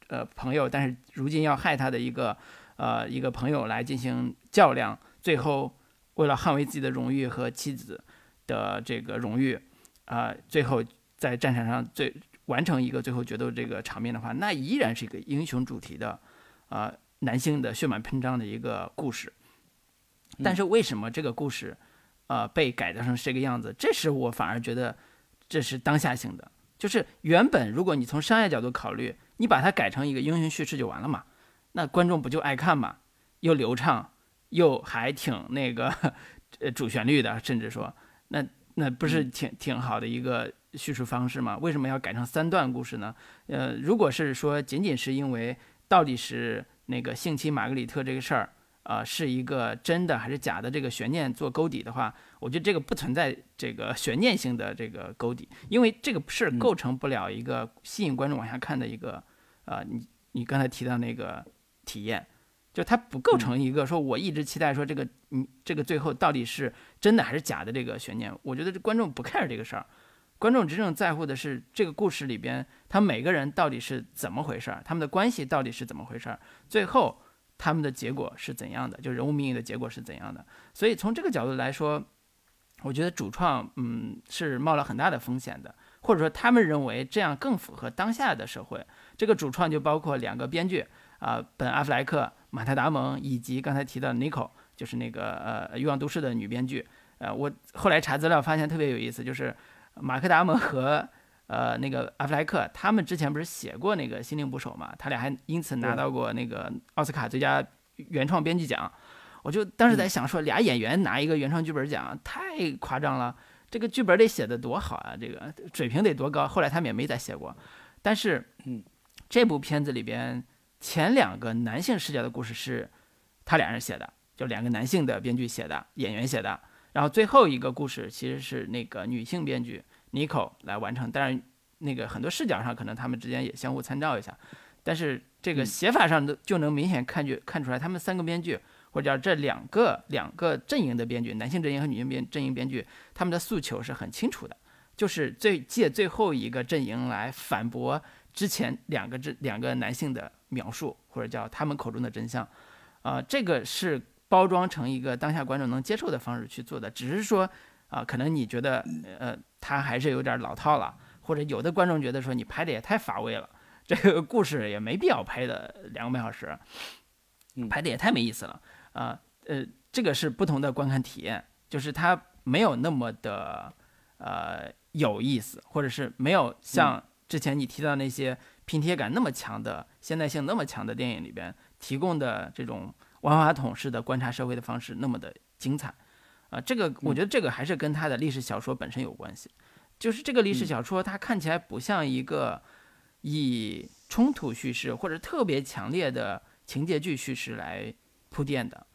呃朋友，但是如今要害他的一个。呃，一个朋友来进行较量，最后为了捍卫自己的荣誉和妻子的这个荣誉，啊，最后在战场上最完成一个最后决斗这个场面的话，那依然是一个英雄主题的，啊，男性的血满喷张的一个故事。但是为什么这个故事，呃，被改造成这个样子？这是我反而觉得这是当下性的，就是原本如果你从商业角度考虑，你把它改成一个英雄叙事就完了嘛。那观众不就爱看嘛？又流畅，又还挺那个，呃，主旋律的，甚至说，那那不是挺挺好的一个叙述方式吗？为什么要改成三段故事呢？呃，如果是说仅仅是因为到底是那个性侵玛格丽特这个事儿，呃是一个真的还是假的这个悬念做勾底的话，我觉得这个不存在这个悬念性的这个勾底，因为这个是构成不了一个吸引观众往下看的一个呃，你你刚才提到那个体验。就它不构成一个说，我一直期待说这个，嗯，这个最后到底是真的还是假的这个悬念。我觉得这观众不 care 这个事儿，观众真正在乎的是这个故事里边，他每个人到底是怎么回事儿，他们的关系到底是怎么回事儿，最后他们的结果是怎样的，就人物命运的结果是怎样的。所以从这个角度来说，我觉得主创，嗯，是冒了很大的风险的，或者说他们认为这样更符合当下的社会。这个主创就包括两个编剧啊，本·阿弗莱克。马特·达蒙以及刚才提到的 Nico，就是那个呃《欲望都市》的女编剧。呃，我后来查资料发现特别有意思，就是马克·达蒙和呃那个阿弗莱克，他们之前不是写过那个《心灵捕手》嘛？他俩还因此拿到过那个奥斯卡最佳原创编剧奖。我就当时在想，说俩演员拿一个原创剧本奖，太夸张了。这个剧本得写得多好啊，这个水平得多高。后来他们也没再写过。但是，嗯，这部片子里边。前两个男性视角的故事是他俩人写的，就两个男性的编剧写的，演员写的。然后最后一个故事其实是那个女性编剧 Nico 来完成，当然那个很多视角上可能他们之间也相互参照一下，但是这个写法上的就能明显看去看出来，他们三个编剧或者叫这两个两个阵营的编剧，男性阵营和女性编阵营编剧，他们的诉求是很清楚的，就是最借最后一个阵营来反驳之前两个这两个男性的。描述或者叫他们口中的真相，啊，这个是包装成一个当下观众能接受的方式去做的。只是说，啊，可能你觉得，呃，他还是有点老套了，或者有的观众觉得说你拍的也太乏味了，这个故事也没必要拍的两个半小时，拍的也太没意思了，啊，呃，这个是不同的观看体验，就是它没有那么的，呃，有意思，或者是没有像之前你提到那些。拼贴感那么强的、现代性那么强的电影里边提供的这种万花筒式的观察社会的方式那么的精彩，啊，这个我觉得这个还是跟他的历史小说本身有关系。就是这个历史小说它看起来不像一个以冲突叙事或者特别强烈的情节剧叙事来铺垫的，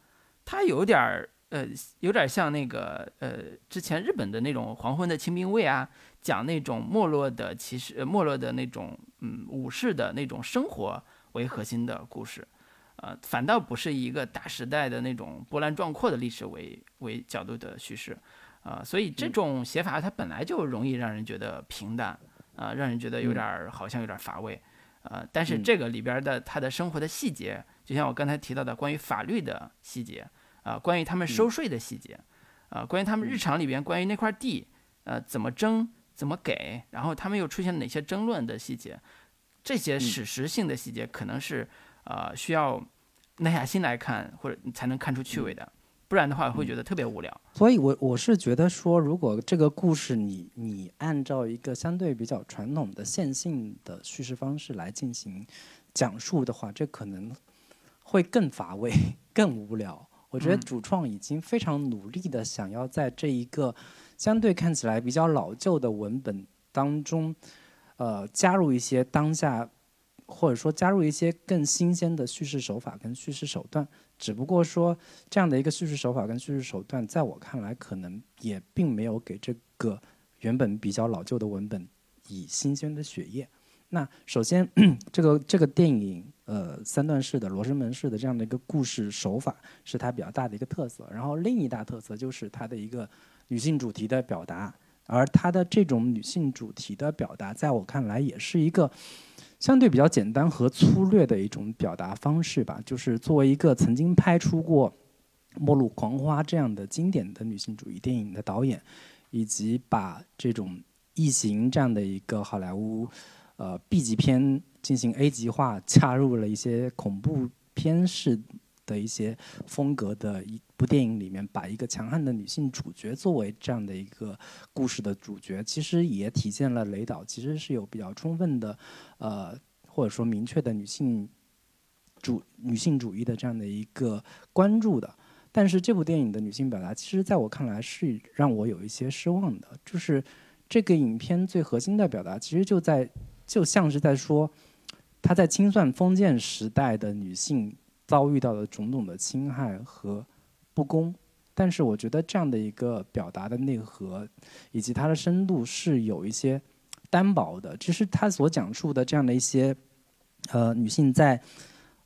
它有点儿。呃，有点像那个呃，之前日本的那种黄昏的清兵卫啊，讲那种没落的骑士、没落的那种嗯武士的那种生活为核心的故事，呃，反倒不是一个大时代的那种波澜壮阔的历史为为角度的叙事，啊，所以这种写法它本来就容易让人觉得平淡，啊，让人觉得有点好像有点乏味，呃，但是这个里边的他的生活的细节，就像我刚才提到的关于法律的细节。啊，关于他们收税的细节，啊，关于他们日常里边关于那块地，呃，怎么争，怎么给，然后他们又出现哪些争论的细节，这些史实性的细节，可能是呃需要耐下心来看，或者才能看出趣味的，不然的话会觉得特别无聊。所以，我我是觉得说，如果这个故事你你按照一个相对比较传统的线性的叙事方式来进行讲述的话，这可能会更乏味、更无聊。我觉得主创已经非常努力的想要在这一个相对看起来比较老旧的文本当中，呃，加入一些当下，或者说加入一些更新鲜的叙事手法跟叙事手段。只不过说这样的一个叙事手法跟叙事手段，在我看来，可能也并没有给这个原本比较老旧的文本以新鲜的血液。那首先，这个这个电影，呃，三段式的罗生门式的这样的一个故事手法，是它比较大的一个特色。然后另一大特色就是它的一个女性主题的表达，而她的这种女性主题的表达，在我看来也是一个相对比较简单和粗略的一种表达方式吧。就是作为一个曾经拍出过《末路狂花》这样的经典的女性主义电影的导演，以及把这种异形这样的一个好莱坞。呃，B 级片进行 A 级化，加入了一些恐怖片式的一些风格的一部电影里面，把一个强悍的女性主角作为这样的一个故事的主角，其实也体现了雷导其实是有比较充分的，呃，或者说明确的女性主女性主义的这样的一个关注的。但是这部电影的女性表达，其实在我看来是让我有一些失望的，就是这个影片最核心的表达，其实就在。就像是在说，她在清算封建时代的女性遭遇到的种种的侵害和不公。但是我觉得这样的一个表达的内核以及它的深度是有一些单薄的。其实他所讲述的这样的一些呃女性在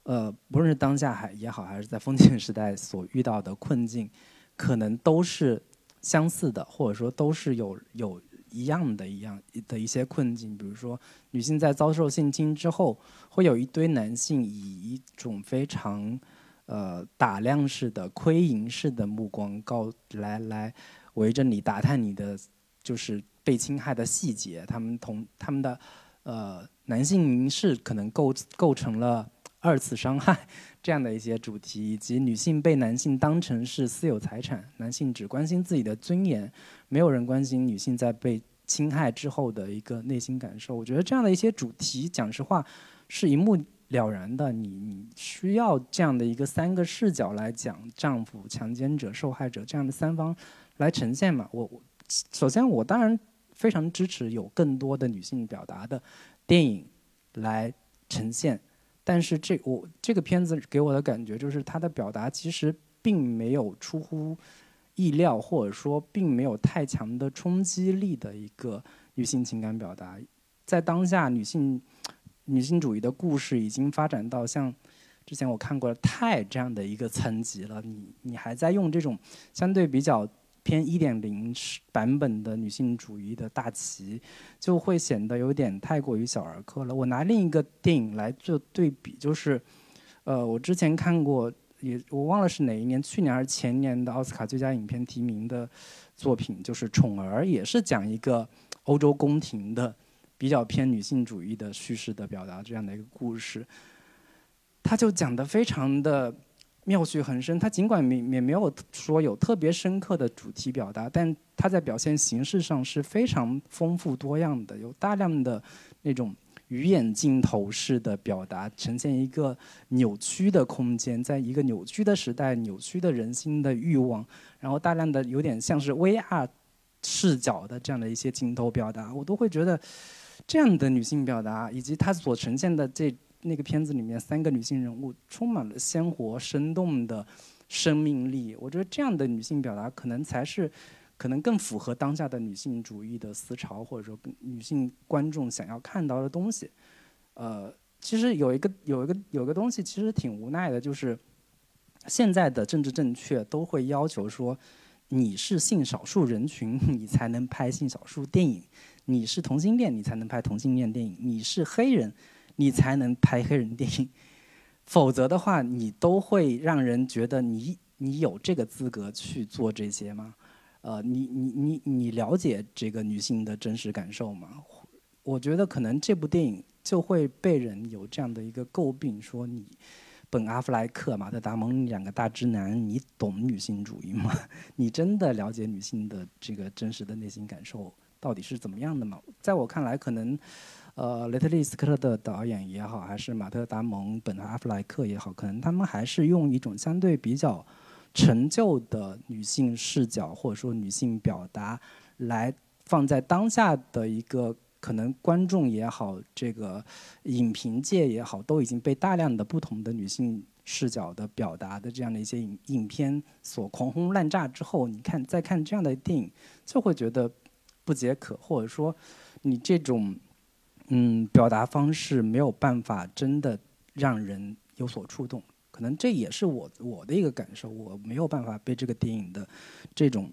呃不论是当下还也好，还是在封建时代所遇到的困境，可能都是相似的，或者说都是有有一样的一样的一些困境。比如说，女性在遭受性侵之后，会有一堆男性以一种非常。呃，打量式的、窥淫式的目光，告来来围着你打探你的，就是被侵害的细节。他们同他们的呃男性凝视可能构构成了二次伤害这样的一些主题，以及女性被男性当成是私有财产，男性只关心自己的尊严，没有人关心女性在被侵害之后的一个内心感受。我觉得这样的一些主题，讲实话，是一目。了然的，你你需要这样的一个三个视角来讲丈夫、强奸者、受害者这样的三方来呈现嘛？我首先我当然非常支持有更多的女性表达的电影来呈现，但是这我这个片子给我的感觉就是它的表达其实并没有出乎意料，或者说并没有太强的冲击力的一个女性情感表达，在当下女性。女性主义的故事已经发展到像之前我看过的《泰》这样的一个层级了，你你还在用这种相对比较偏一点零版本的女性主义的大旗，就会显得有点太过于小儿科了。我拿另一个电影来做对比，就是，呃，我之前看过，也我忘了是哪一年，去年还是前年的奥斯卡最佳影片提名的作品，就是《宠儿》，也是讲一个欧洲宫廷的。比较偏女性主义的叙事的表达，这样的一个故事，他就讲的非常的妙趣横生。他尽管没也没有说有特别深刻的主题表达，但他在表现形式上是非常丰富多样的，有大量的那种鱼眼镜头式的表达，呈现一个扭曲的空间，在一个扭曲的时代，扭曲的人心的欲望，然后大量的有点像是 VR 视角的这样的一些镜头表达，我都会觉得。这样的女性表达，以及她所呈现的这那个片子里面三个女性人物，充满了鲜活生动的生命力。我觉得这样的女性表达，可能才是可能更符合当下的女性主义的思潮，或者说女性观众想要看到的东西。呃，其实有一个有一个有个东西，其实挺无奈的，就是现在的政治正确都会要求说，你是性少数人群，你才能拍性少数电影。你是同性恋，你才能拍同性恋电影；你是黑人，你才能拍黑人电影。否则的话，你都会让人觉得你你有这个资格去做这些吗？呃，你你你你了解这个女性的真实感受吗？我觉得可能这部电影就会被人有这样的一个诟病，说你本阿弗莱克、马特达蒙两个大直男，你懂女性主义吗？你真的了解女性的这个真实的内心感受？到底是怎么样的吗？在我看来，可能，呃，雷特利·斯科特的导演也好，还是马特·达蒙、本·阿弗莱克也好，可能他们还是用一种相对比较陈旧的女性视角，或者说女性表达，来放在当下的一个可能观众也好，这个影评界也好，都已经被大量的不同的女性视角的表达的这样的一些影影片所狂轰滥炸之后，你看再看这样的电影，就会觉得。不解渴，或者说，你这种嗯表达方式没有办法真的让人有所触动，可能这也是我我的一个感受，我没有办法被这个电影的这种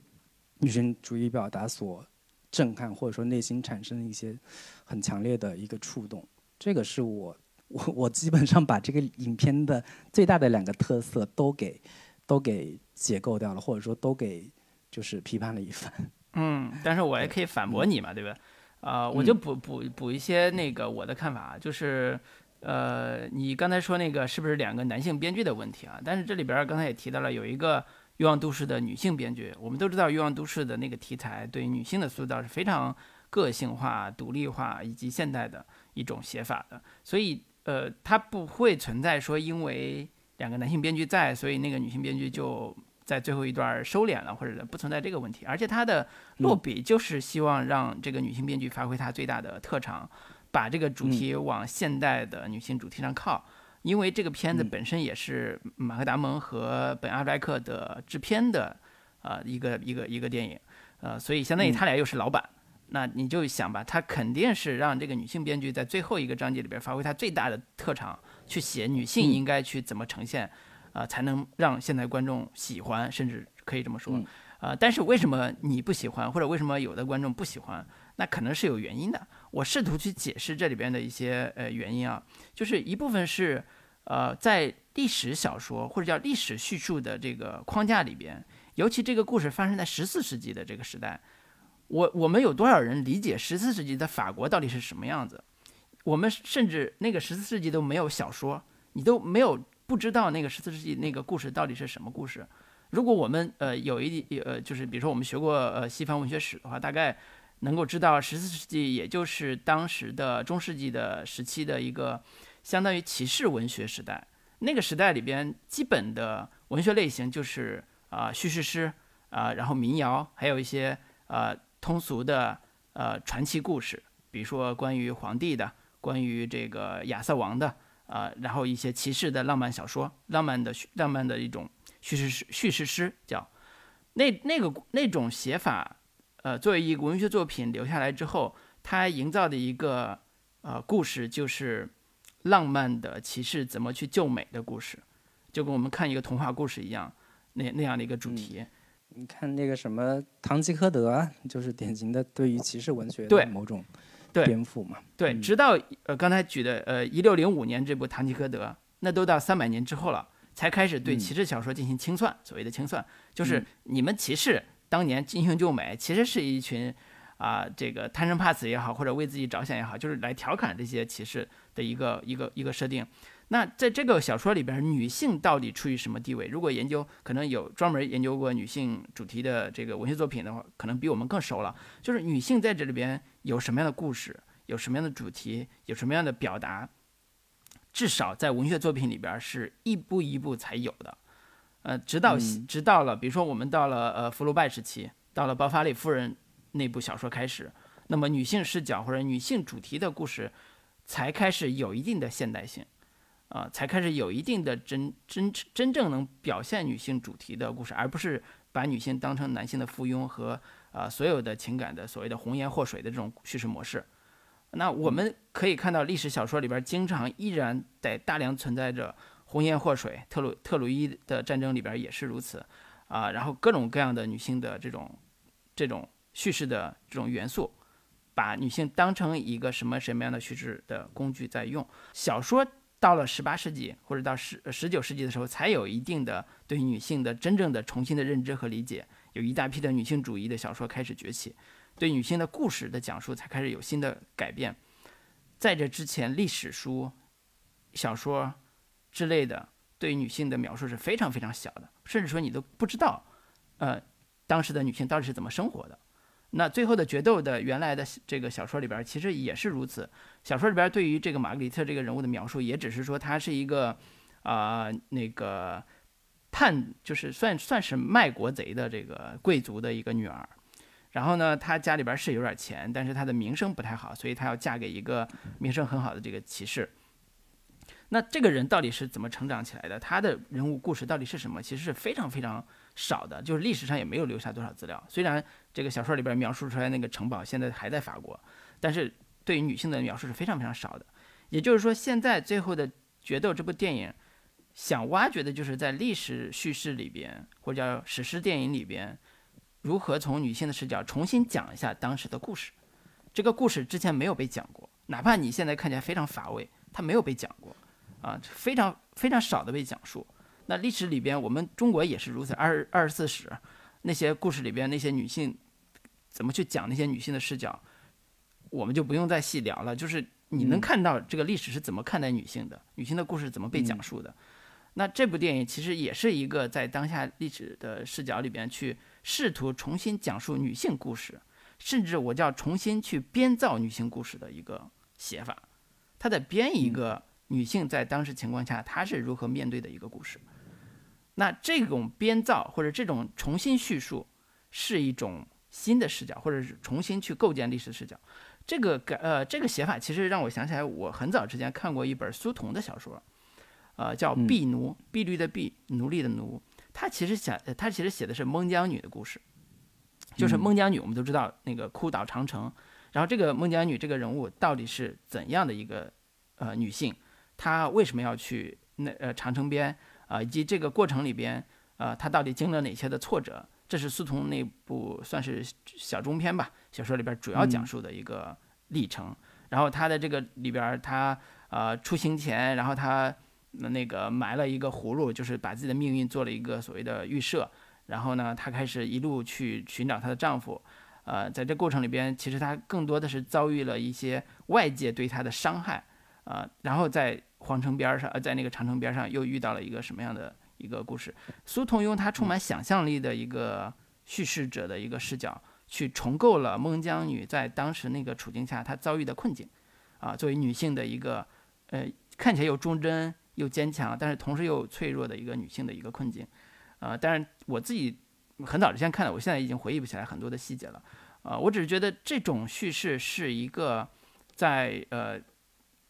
女性主义表达所震撼，或者说内心产生一些很强烈的一个触动。这个是我我我基本上把这个影片的最大的两个特色都给都给解构掉了，或者说都给就是批判了一番。嗯，但是我也可以反驳你嘛，对吧？啊，我就补补补一些那个我的看法，就是，呃，你刚才说那个是不是两个男性编剧的问题啊？但是这里边刚才也提到了有一个欲望都市的女性编剧，我们都知道欲望都市的那个题材对女性的塑造是非常个性化、独立化以及现代的一种写法的，所以呃，它不会存在说因为两个男性编剧在，所以那个女性编剧就。在最后一段收敛了，或者不存在这个问题，而且他的落笔就是希望让这个女性编剧发挥她最大的特长，把这个主题往现代的女性主题上靠。因为这个片子嗯。本身也是马克·达蒙和本·阿弗莱克的制片的啊、一个一个一个电影，呃，所以相当于嗯。他俩又是老板。那你就想吧，他肯定是让这个女性编剧在最后一个章节里边发挥她最大的特长，去写女性嗯。应该去怎么呈现，啊、才能让现在观众喜欢，甚至可以这么说。嗯啊、但是为什么你不喜欢，或者为什么有的观众不喜欢？那可能是有原因的。我试图去解释这里边的一些呃原因啊，就是一部分是呃在历史小说或者叫历史叙述的这个框架里边，尤其这个故事发生在十四世纪的这个时代，我我们有多少人理解十四世纪的法国到底是什么样子？我们甚至那个十四世纪都没有小说，你都没有不知道那个十四世纪那个故事到底是什么故事。如果我们呃有一呃就是比如说我们学过呃西方文学史的话，大概能够知道十四世纪也就是当时的中世纪的时期的一个相当于骑士文学时代。那个时代里边基本的文学类型就是啊、叙事诗啊、然后民谣，还有一些呃通俗的呃传奇故事，比如说关于皇帝的，关于这个亚瑟王的啊、然后一些骑士的浪漫小说，浪漫的叙浪漫的一种叙事诗叙事诗叫那那个那种写法，呃，作为一个文学作品留下来之后，它营造的一个呃故事就是浪漫的骑士怎么去救美的故事，就跟我们看一个童话故事一样，那那样的一个主题。你看那个什么《堂吉诃德》啊，就是典型的对于骑士文学对的某种对颠覆嘛。对，嗯直到呃刚才举的呃一六零五年这部《堂吉诃德》，那都到三百年之后了，才开始对嗯骑士小说进行清算。所谓的清算，就是嗯你们骑士当年英雄救美，其实是一群啊、这个贪生怕死也好，或者为自己着想也好，就是来调侃这些骑士的一个一个一个设定。那在这个小说里边，女性到底处于什么地位？如果研究，可能有专门研究过女性主题的这个文学作品的话，可能比我们更熟了。就是女性在这里边有什么样的故事，有什么样的主题，有什么样的表达，至少在文学作品里边是一步一步才有的。呃，直到、嗯直到了，比如说我们到了呃福楼拜时期，到了包法利夫人那部小说开始，那么女性视角或者女性主题的故事才开始有一定的现代性。啊、才开始有一定的真真真正能表现女性主题的故事，而不是把女性当成男性的附庸和啊、所有的情感的所谓的红颜祸水的这种叙事模式。那我们可以看到历史小说里边经常依然在大量存在着红颜祸水，特鲁特鲁伊的战争里边也是如此啊、然后各种各样的女性的这种这种叙事的这种元素，把女性当成一个什么什么样的叙事的工具在用。小说到了十八世纪或者到十十九世纪的时候，才有一定的对女性的真正的重新的认知和理解，有一大批的女性主义的小说开始崛起，对女性的故事的讲述才开始有新的改变。在这之前，历史书、小说之类的对女性的描述是非常非常小的，甚至说你都不知道，呃，当时的女性到底是怎么生活的。那最后的决斗的原来的这个小说里边，其实也是如此。小说里边对于这个玛格丽特这个人物的描述，也只是说她是一个啊、那个叛，就是算算是卖国贼的这个贵族的一个女儿。然后呢，她家里边是有点钱，但是她的名声不太好，所以她要嫁给一个名声很好的这个骑士。那这个人到底是怎么成长起来的？他的人物故事到底是什么？其实是非常非常少的，就是历史上也没有留下多少资料。虽然这个小说里边描述出来那个城堡现在还在法国，但是对于女性的描述是非常非常少的。也就是说，现在最后的决斗这部电影，想挖掘的就是在历史叙事里边，或者叫史诗电影里边，如何从女性的视角重新讲一下当时的故事。这个故事之前没有被讲过，哪怕你现在看起来非常乏味，它没有被讲过，啊，非常非常少的被讲述。那历史里边，我们中国也是如此，二二十四史那些故事里边那些女性怎么去讲那些女性的视角，我们就不用再细聊了。就是你能嗯看到这个历史是怎么看待女性的，女性的故事怎么被讲述的。那这部电影其实也是一个在当下历史的视角里边去试图重新讲述女性故事，甚至我叫重新去编造女性故事的一个写法。他在编一个女性在当时情况下她是如何面对的一个故事。那这种编造或者这种重新叙述，是一种新的视角，或者是重新去构建历史视角。这个改呃这个写法其实让我想起来，我很早之前看过一本苏童的小说，呃，叫《婢奴》，碧绿的碧，奴隶的奴。他其实想，他其实写的是孟姜女的故事，就是孟姜女，我们都知道那个哭倒长城。然后这个孟姜女这个人物到底是怎样的一个呃女性？她为什么要去那呃长城边啊？以及这个过程里边呃，她到底经历了哪些的挫折？这是苏童那部算是小中篇吧，小说里边主要讲述的一个历程。然后他的这个里边，他呃出行前，然后他那那个埋了一个葫芦，就是把自己的命运做了一个所谓的预设。然后呢，她开始一路去寻找她的丈夫。呃，在这过程里边，其实她更多的是遭遇了一些外界对她的伤害，啊，然后在皇城边上，呃，在那个长城边上又遇到了一个什么样的一个故事？苏童用他充满想象力的一个叙事者的一个视角，去重构了孟姜女在当时那个处境下她遭遇的困境，啊，作为女性的一个，呃，看起来又忠贞又坚强，但是同时又脆弱的一个女性的一个困境，啊，但是我自己。很早之前看的，我现在已经回忆不起来很多的细节了，啊，我只是觉得这种叙事是一个在呃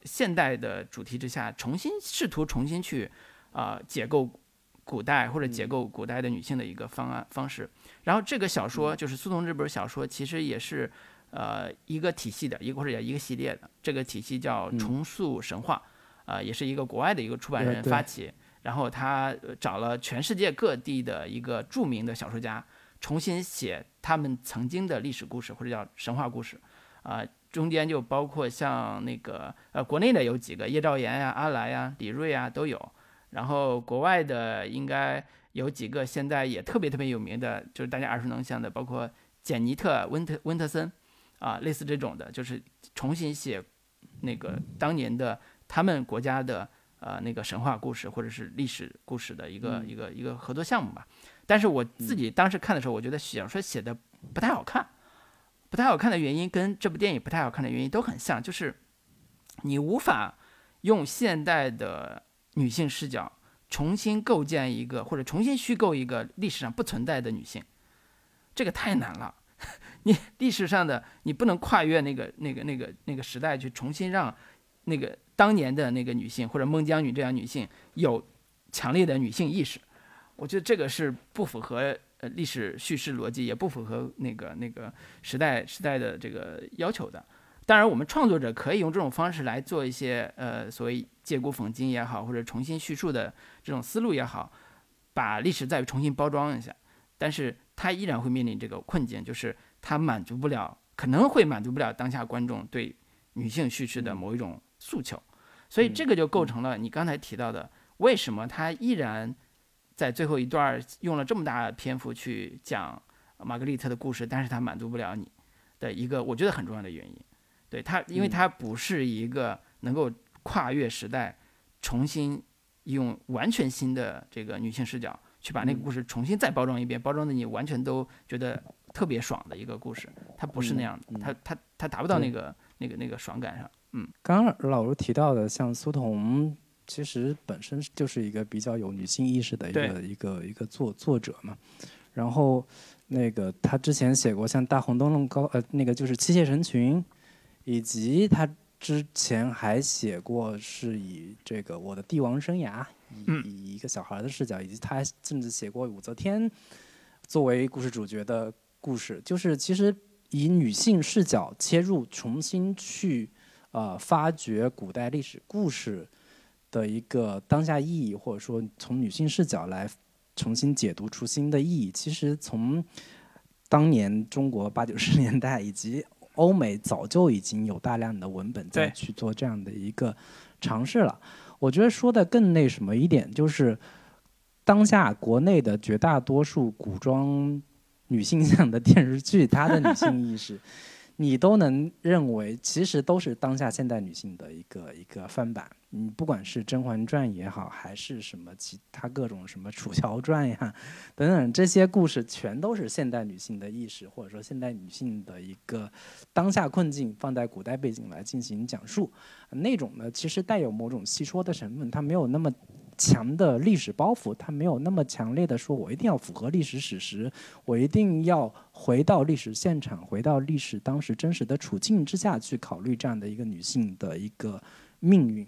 现代的主题之下，重新试图重新去啊解构古代或者解构古代的女性的一个方案方式。然后这个小说就是苏童这本小说，其实也是呃一个体系的一个或者叫一个系列的，这个体系叫重塑神话，啊，也是一个国外的一个出版人发起。然后他找了全世界各地的一个著名的小说家，重新写他们曾经的历史故事，或者叫神话故事，啊，中间就包括像那个呃国内的有几个叶兆言呀、阿来呀、李锐啊都有，然后国外的应该有几个现在也特别特别有名的，就是大家耳熟能详的，包括简尼特温特温特森，啊，类似这种的，就是重新写那个当年的他们国家的。呃，那个神话故事或者是历史故事的一个一个一个合作项目吧，但是我自己当时看的时候，我觉得小说写的不太好看，不太好看的原因跟这部电影不太好看的原因都很像，就是你无法用现代的女性视角重新构建一个或者重新虚构一个历史上不存在的女性，这个太难了。你历史上的你不能跨越那个那个那个那个时代去重新让那个。当年的那个女性或者孟姜女这样女性有强烈的女性意识，我觉得这个是不符合呃历史叙事逻辑，也不符合那个那个时代时代的这个要求的。当然，我们创作者可以用这种方式来做一些呃所谓借古讽今也好，或者重新叙述的这种思路也好，把历史再重新包装一下。但是它依然会面临这个困境，就是它满足不了，可能会满足不了当下观众对女性叙事的某一种诉求。所以这个就构成了你刚才提到的，为什么他依然在最后一段用了这么大篇幅去讲玛格丽特的故事，但是他满足不了你的一个我觉得很重要的原因。对他，因为他不是一个能够跨越时代，重新用完全新的这个女性视角去把那个故事重新再包装一遍，包装的你完全都觉得特别爽的一个故事。他不是那样的，他他他达不到那个那个那个爽感上。嗯，刚刚老卢提到的，像苏童，其实本身就是一个比较有女性意识的一个一个一个作作者嘛。然后，那个他之前写过像《大红灯笼高》呃，那个就是《妻妾成群》，以及他之前还写过是以这个我的帝王生涯，以以一个小孩的视角，以及他还甚至写过武则天作为故事主角的故事，就是其实以女性视角切入，重新去。呃，发掘古代历史故事的一个当下意义，或者说从女性视角来重新解读出新的意义。其实从当年中国八九十年代以及欧美早就已经有大量的文本在去做这样的一个尝试了。我觉得说的更那什么一点，就是当下国内的绝大多数古装女性向的电视剧，它的女性意识。你都能认为，其实都是当下现代女性的一个一个翻版。你不管是《甄嬛传》也好，还是什么其他各种什么《楚乔传》呀，等等这些故事，全都是现代女性的意识，或者说现代女性的一个当下困境，放在古代背景来进行讲述。那种呢，其实带有某种戏说的成分，它没有那么。强的历史包袱，他没有那么强烈的说，我一定要符合历史史实，我一定要回到历史现场，回到历史当时真实的处境之下去考虑这样的一个女性的一个命运。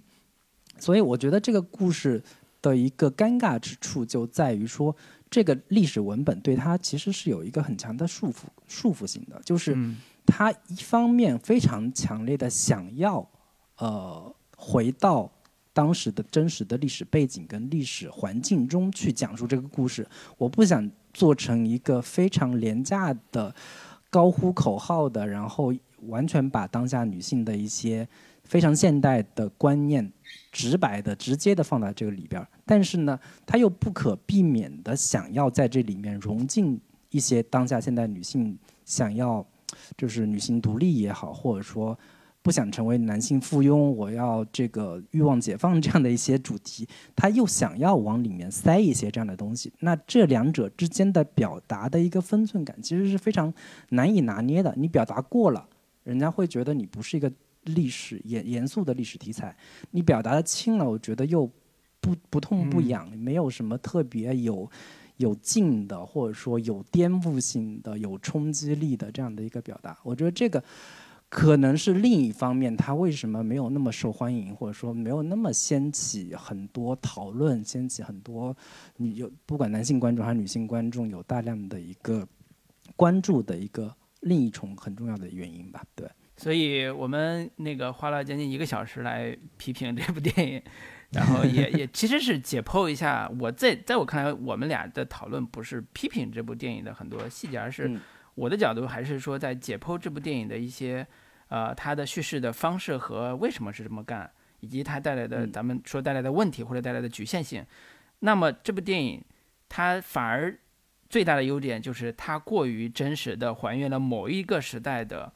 所以我觉得这个故事的一个尴尬之处就在于说，这个历史文本对它其实是有一个很强的束缚束缚性的，就是它一方面非常强烈的想要呃回到当时的真实的历史背景跟历史环境中去讲述这个故事，我不想做成一个非常廉价的高呼口号的，然后完全把当下女性的一些。非常现代的观念，直白的、直接的放在这个里边儿，但是呢，他又不可避免的想要在这里面融进一些当下现代女性想要，就是女性独立也好，或者说不想成为男性附庸，我要这个欲望解放这样的一些主题，他又想要往里面塞一些这样的东西。那这两者之间的表达的一个分寸感，其实是非常难以拿捏的。你表达过了，人家会觉得你不是一个。历史严严肃的历史题材，你表达的轻了，我觉得又不不痛不痒，没有什么特别有有劲的，或者说有颠覆性的、有冲击力的这样的一个表达。我觉得这个可能是另一方面，它为什么没有那么受欢迎，或者说没有那么掀起很多讨论，掀起很多女有不管男性观众还是女性观众有大量的一个关注的一个另一重很重要的原因吧？对。所以我们那个花了将近一个小时来批评这部电影，然后也 也其实是解剖一下。我在在我看来，我们俩的讨论不是批评这部电影的很多细节，而是我的角度还是说在解剖这部电影的一些呃它的叙事的方式和为什么是这么干，以及它带来的咱们说带来的问题或者带来的局限性。那么这部电影它反而最大的优点就是它过于真实的还原了某一个时代的。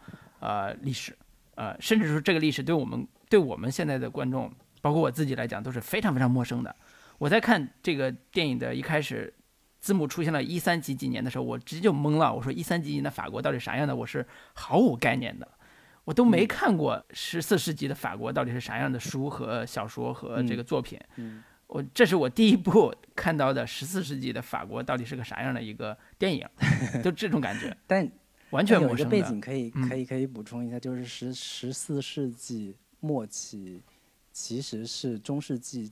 呃，历史，呃，甚至说这个历史对我们对我们现在的观众，包括我自己来讲，都是非常非常陌生的。我在看这个电影的一开始，字幕出现了一三几几年的时候，我直接就懵了。我说一三几几年的法国到底啥样的？我是毫无概念的，我都没看过十四世纪的法国到底是啥样的书和小说和这个作品。我这是我第一部 看到的十四世纪的法国到底是个啥样的一个电影，就这种感觉。但完全有一个背景可以可以可以补充一下，就是十十四世纪末期，其实是中世纪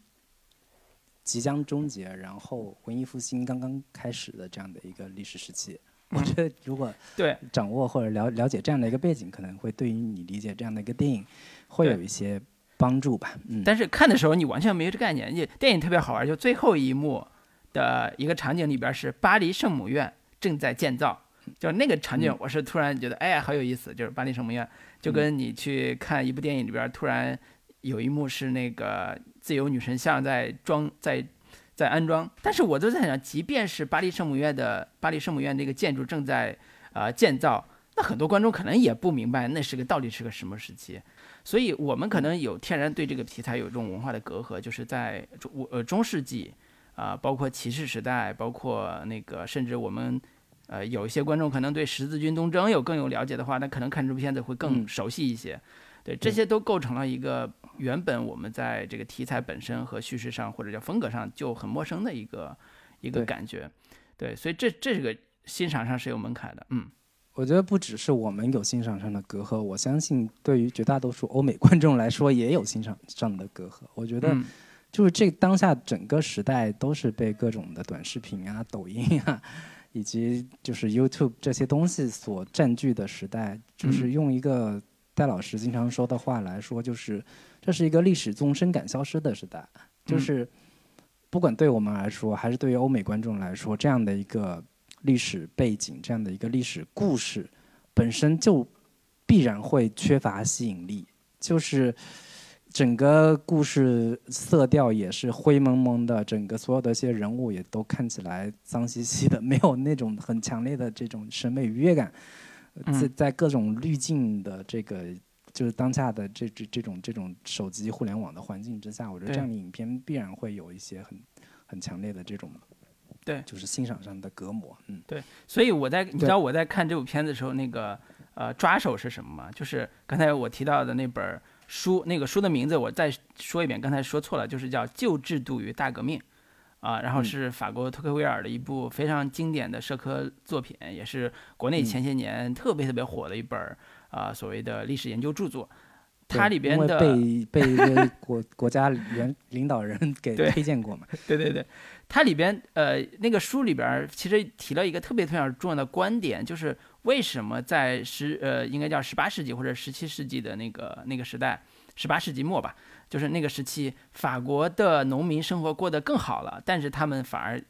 即将终结，然后文艺复兴刚刚开始的这样的一个历史时期。我觉得如果对掌握或者了了解这样的一个背景，可能会对于你理解这样的一个电影会有一些帮助吧。嗯。但是看的时候你完全没有这概念，你电影特别好玩，就最后一幕的一个场景里边是巴黎圣母院正在建造。就那个场景，我是突然觉得，哎呀，好有意思。就是巴黎圣母院，就跟你去看一部电影里边，突然有一幕是那个自由女神像在装，在在安装。但是我都在想，即便是巴黎圣母院的巴黎圣母院这个建筑正在呃建造，那很多观众可能也不明白那是个到底是个什么时期。所以我们可能有天然对这个题材有一种文化的隔阂，就是在中呃中世纪啊，包括骑士时代，包括那个甚至我们。呃，有一些观众可能对十字军东征有更有了解的话，那可能看这部片子会更熟悉一些。对，这些都构成了一个原本我们在这个题材本身和叙事上或者叫风格上就很陌生的一个一个感觉。对，所以这这个欣赏上是有门槛的。嗯，我觉得不只是我们有欣赏上的隔阂，我相信对于绝大多数欧美观众来说也有欣赏上的隔阂。我觉得就是这当下整个时代都是被各种的短视频啊、抖音啊。以及就是 YouTube 这些东西所占据的时代，就是用一个戴老师经常说的话来说，就是这是一个历史纵深感消失的时代。就是不管对我们来说，还是对于欧美观众来说，这样的一个历史背景，这样的一个历史故事，本身就必然会缺乏吸引力。就是。整个故事色调也是灰蒙蒙的，整个所有的一些人物也都看起来脏兮兮的，没有那种很强烈的这种审美愉悦感。在在各种滤镜的这个，就是当下的这这这种这种手机互联网的环境之下，我觉得这样的影片必然会有一些很很强烈的这种，对，就是欣赏上的隔膜。嗯，对。所以我在你知道我在看这部片子的时候，那个呃抓手是什么吗？就是刚才我提到的那本。书那个书的名字我再说一遍，刚才说错了，就是叫《旧制度与大革命》，啊，然后是法国托克维尔的一部非常经典的社科作品，也是国内前些年特别特别火的一本啊所谓的历史研究著作。它里边的被被一个 国国家原领导人给推荐过嘛？对对对，它里边呃那个书里边其实提了一个特别特别重要的观点，就是为什么在十呃应该叫十八世纪或者十七世纪的那个那个时代，十八世纪末吧，就是那个时期，法国的农民生活过得更好了，但是他们反而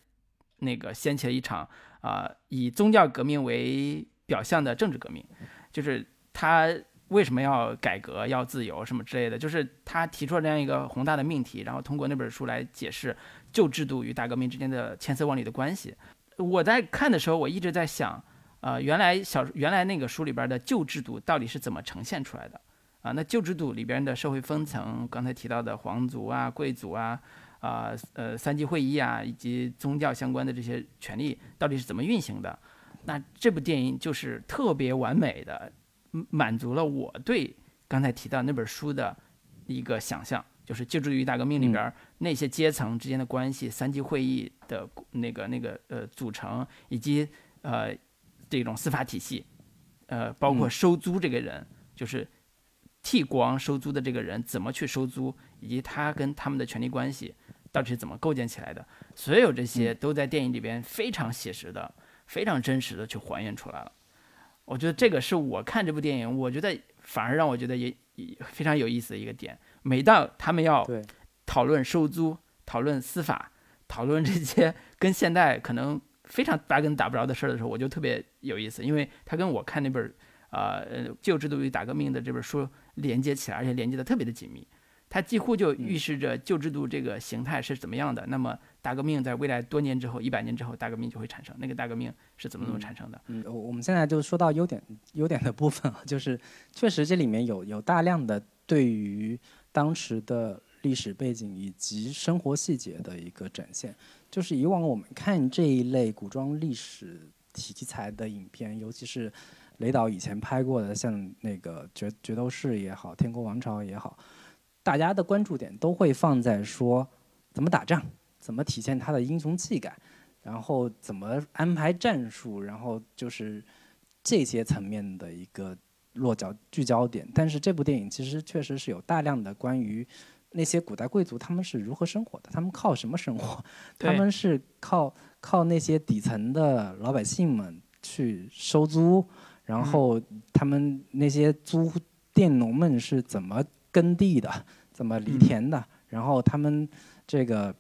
那个掀起了一场啊以宗教革命为表象的政治革命，就是他。为什么要改革、要自由什么之类的？就是他提出了这样一个宏大的命题，然后通过那本书来解释旧制度与大革命之间的千丝万缕的关系。我在看的时候，我一直在想，呃，原来小原来那个书里边的旧制度到底是怎么呈现出来的？啊，那旧制度里边的社会分层，刚才提到的皇族啊、贵族啊、啊呃三级会议啊，以及宗教相关的这些权利到底是怎么运行的？那这部电影就是特别完美的。满足了我对刚才提到那本书的一个想象，就是《救助于大革命》里边那些阶层之间的关系、三级会议的那个那个呃组成，以及呃这种司法体系，呃包括收租这个人，就是替国王收租的这个人怎么去收租，以及他跟他们的权力关系到底是怎么构建起来的，所有这些都在电影里边非常写实的、非常真实的去还原出来了。我觉得这个是我看这部电影，我觉得反而让我觉得也非常有意思的一个点。每到他们要讨论收租、讨论司法、讨论这些 跟现代可能非常八竿打不着的事儿的时候，我就特别有意思，因为他跟我看那本呃《旧制度与大革命》的这本书连接起来，而且连接的特别的紧密。它几乎就预示着旧制度这个形态是怎么样的。那么大革命在未来多年之后，一百年之后，大革命就会产生。那个大革命是怎么怎么产生的？嗯，我们现在就说到优点，优点的部分啊，就是确实这里面有有大量的对于当时的历史背景以及生活细节的一个展现。就是以往我们看这一类古装历史题材的影片，尤其是雷导以前拍过的，像那个《决决斗士》也好，《天国王朝》也好。大家的关注点都会放在说怎么打仗，怎么体现他的英雄气概，然后怎么安排战术，然后就是这些层面的一个落脚聚焦点。但是这部电影其实确实是有大量的关于那些古代贵族他们是如何生活的，他们靠什么生活？他们是靠靠那些底层的老百姓们去收租，然后他们那些租佃农们是怎么？耕地的，怎么犁田的？然后他们这个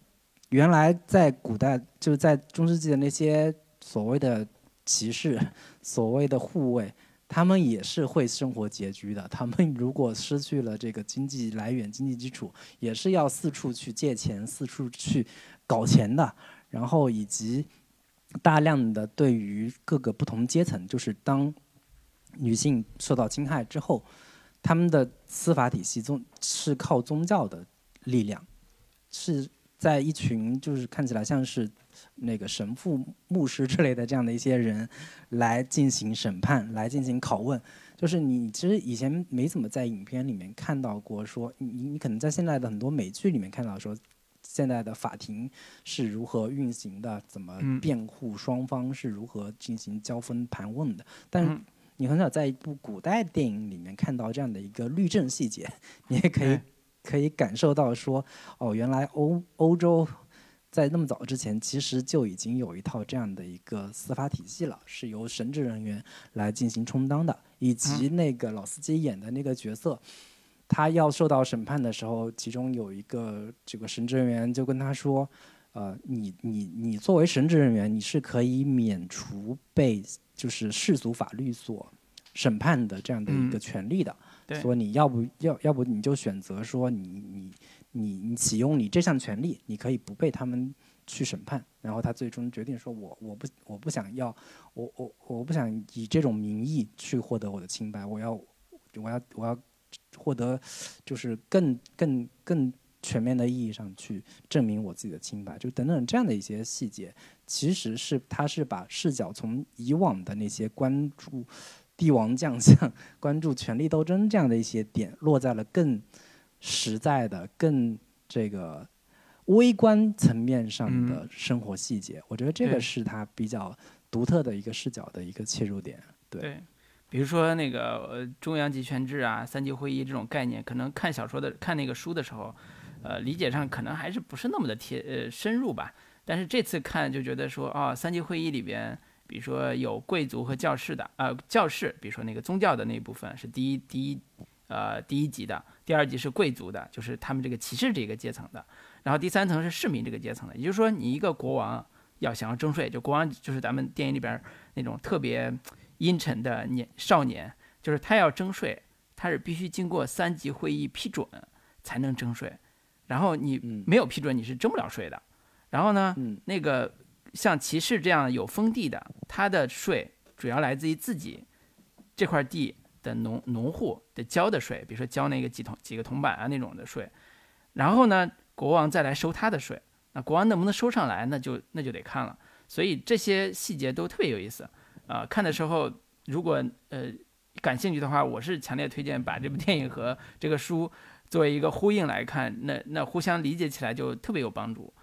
原来在古代，就是在中世纪的那些所谓的骑士、所谓的护卫，他们也是会生活拮据的。他们如果失去了这个经济来源、经济基础，也是要四处去借钱、四处去搞钱的。然后以及大量的对于各个不同阶层，就是当女性受到侵害之后。他们的司法体系宗是靠宗教的力量，是在一群就是看起来像是那个神父、牧师之类的这样的一些人来进行审判、来进行拷问。就是你其实以前没怎么在影片里面看到过，说你你可能在现在的很多美剧里面看到说，现在的法庭是如何运行的，怎么辩护双方是如何进行交锋盘问的，但。你很少在一部古代电影里面看到这样的一个律政细节，你也可以可以感受到说，哦，原来欧欧洲在那么早之前其实就已经有一套这样的一个司法体系了，是由神职人员来进行充当的，以及那个老司机演的那个角色，他要受到审判的时候，其中有一个这个神职人员就跟他说，呃，你你你作为神职人员，你是可以免除被。就是世俗法律所审判的这样的一个权利的，所以你要不要，要不你就选择说你你你你启用你这项权利，你可以不被他们去审判。然后他最终决定说，我我不我不想要，我我我不想以这种名义去获得我的清白，我要我要我要获得就是更更更。全面的意义上去证明我自己的清白，就等等这样的一些细节，其实是他是把视角从以往的那些关注帝王将相、关注权力斗争这样的一些点，落在了更实在的、更这个微观层面上的生活细节。我觉得这个是他比较独特的一个视角的一个切入点。对，比如说那个呃中央集权制啊、三级会议这种概念，可能看小说的看那个书的时候，呃，理解上可能还是不是那么的贴呃深入吧。但是这次看就觉得说，哦，三级会议里边，比如说有贵族和教士的，呃，教士，比如说那个宗教的那一部分是第一第一呃第一级的，第二级是贵族的，就是他们这个骑士这个阶层的，然后第三层是市民这个阶层的。也就是说，你一个国王要想要征税，就国王就是咱们电影里边那种特别阴沉的年少年，就是他要征税，他是必须经过三级会议批准才能征税，然后你没有批准你是征不了税的。然后呢，那个像骑士这样有封地的，他的税主要来自于自己这块地的农农户的交的税，比如说交那个几铜几个铜板啊那种的税。然后呢，国王再来收他的税，那国王能不能收上来，那就那就得看了。所以这些细节都特别有意思啊！看的时候，如果呃感兴趣的话，我是强烈推荐把这部电影和这个书作为一个呼应来看，那那互相理解起来就特别有帮助。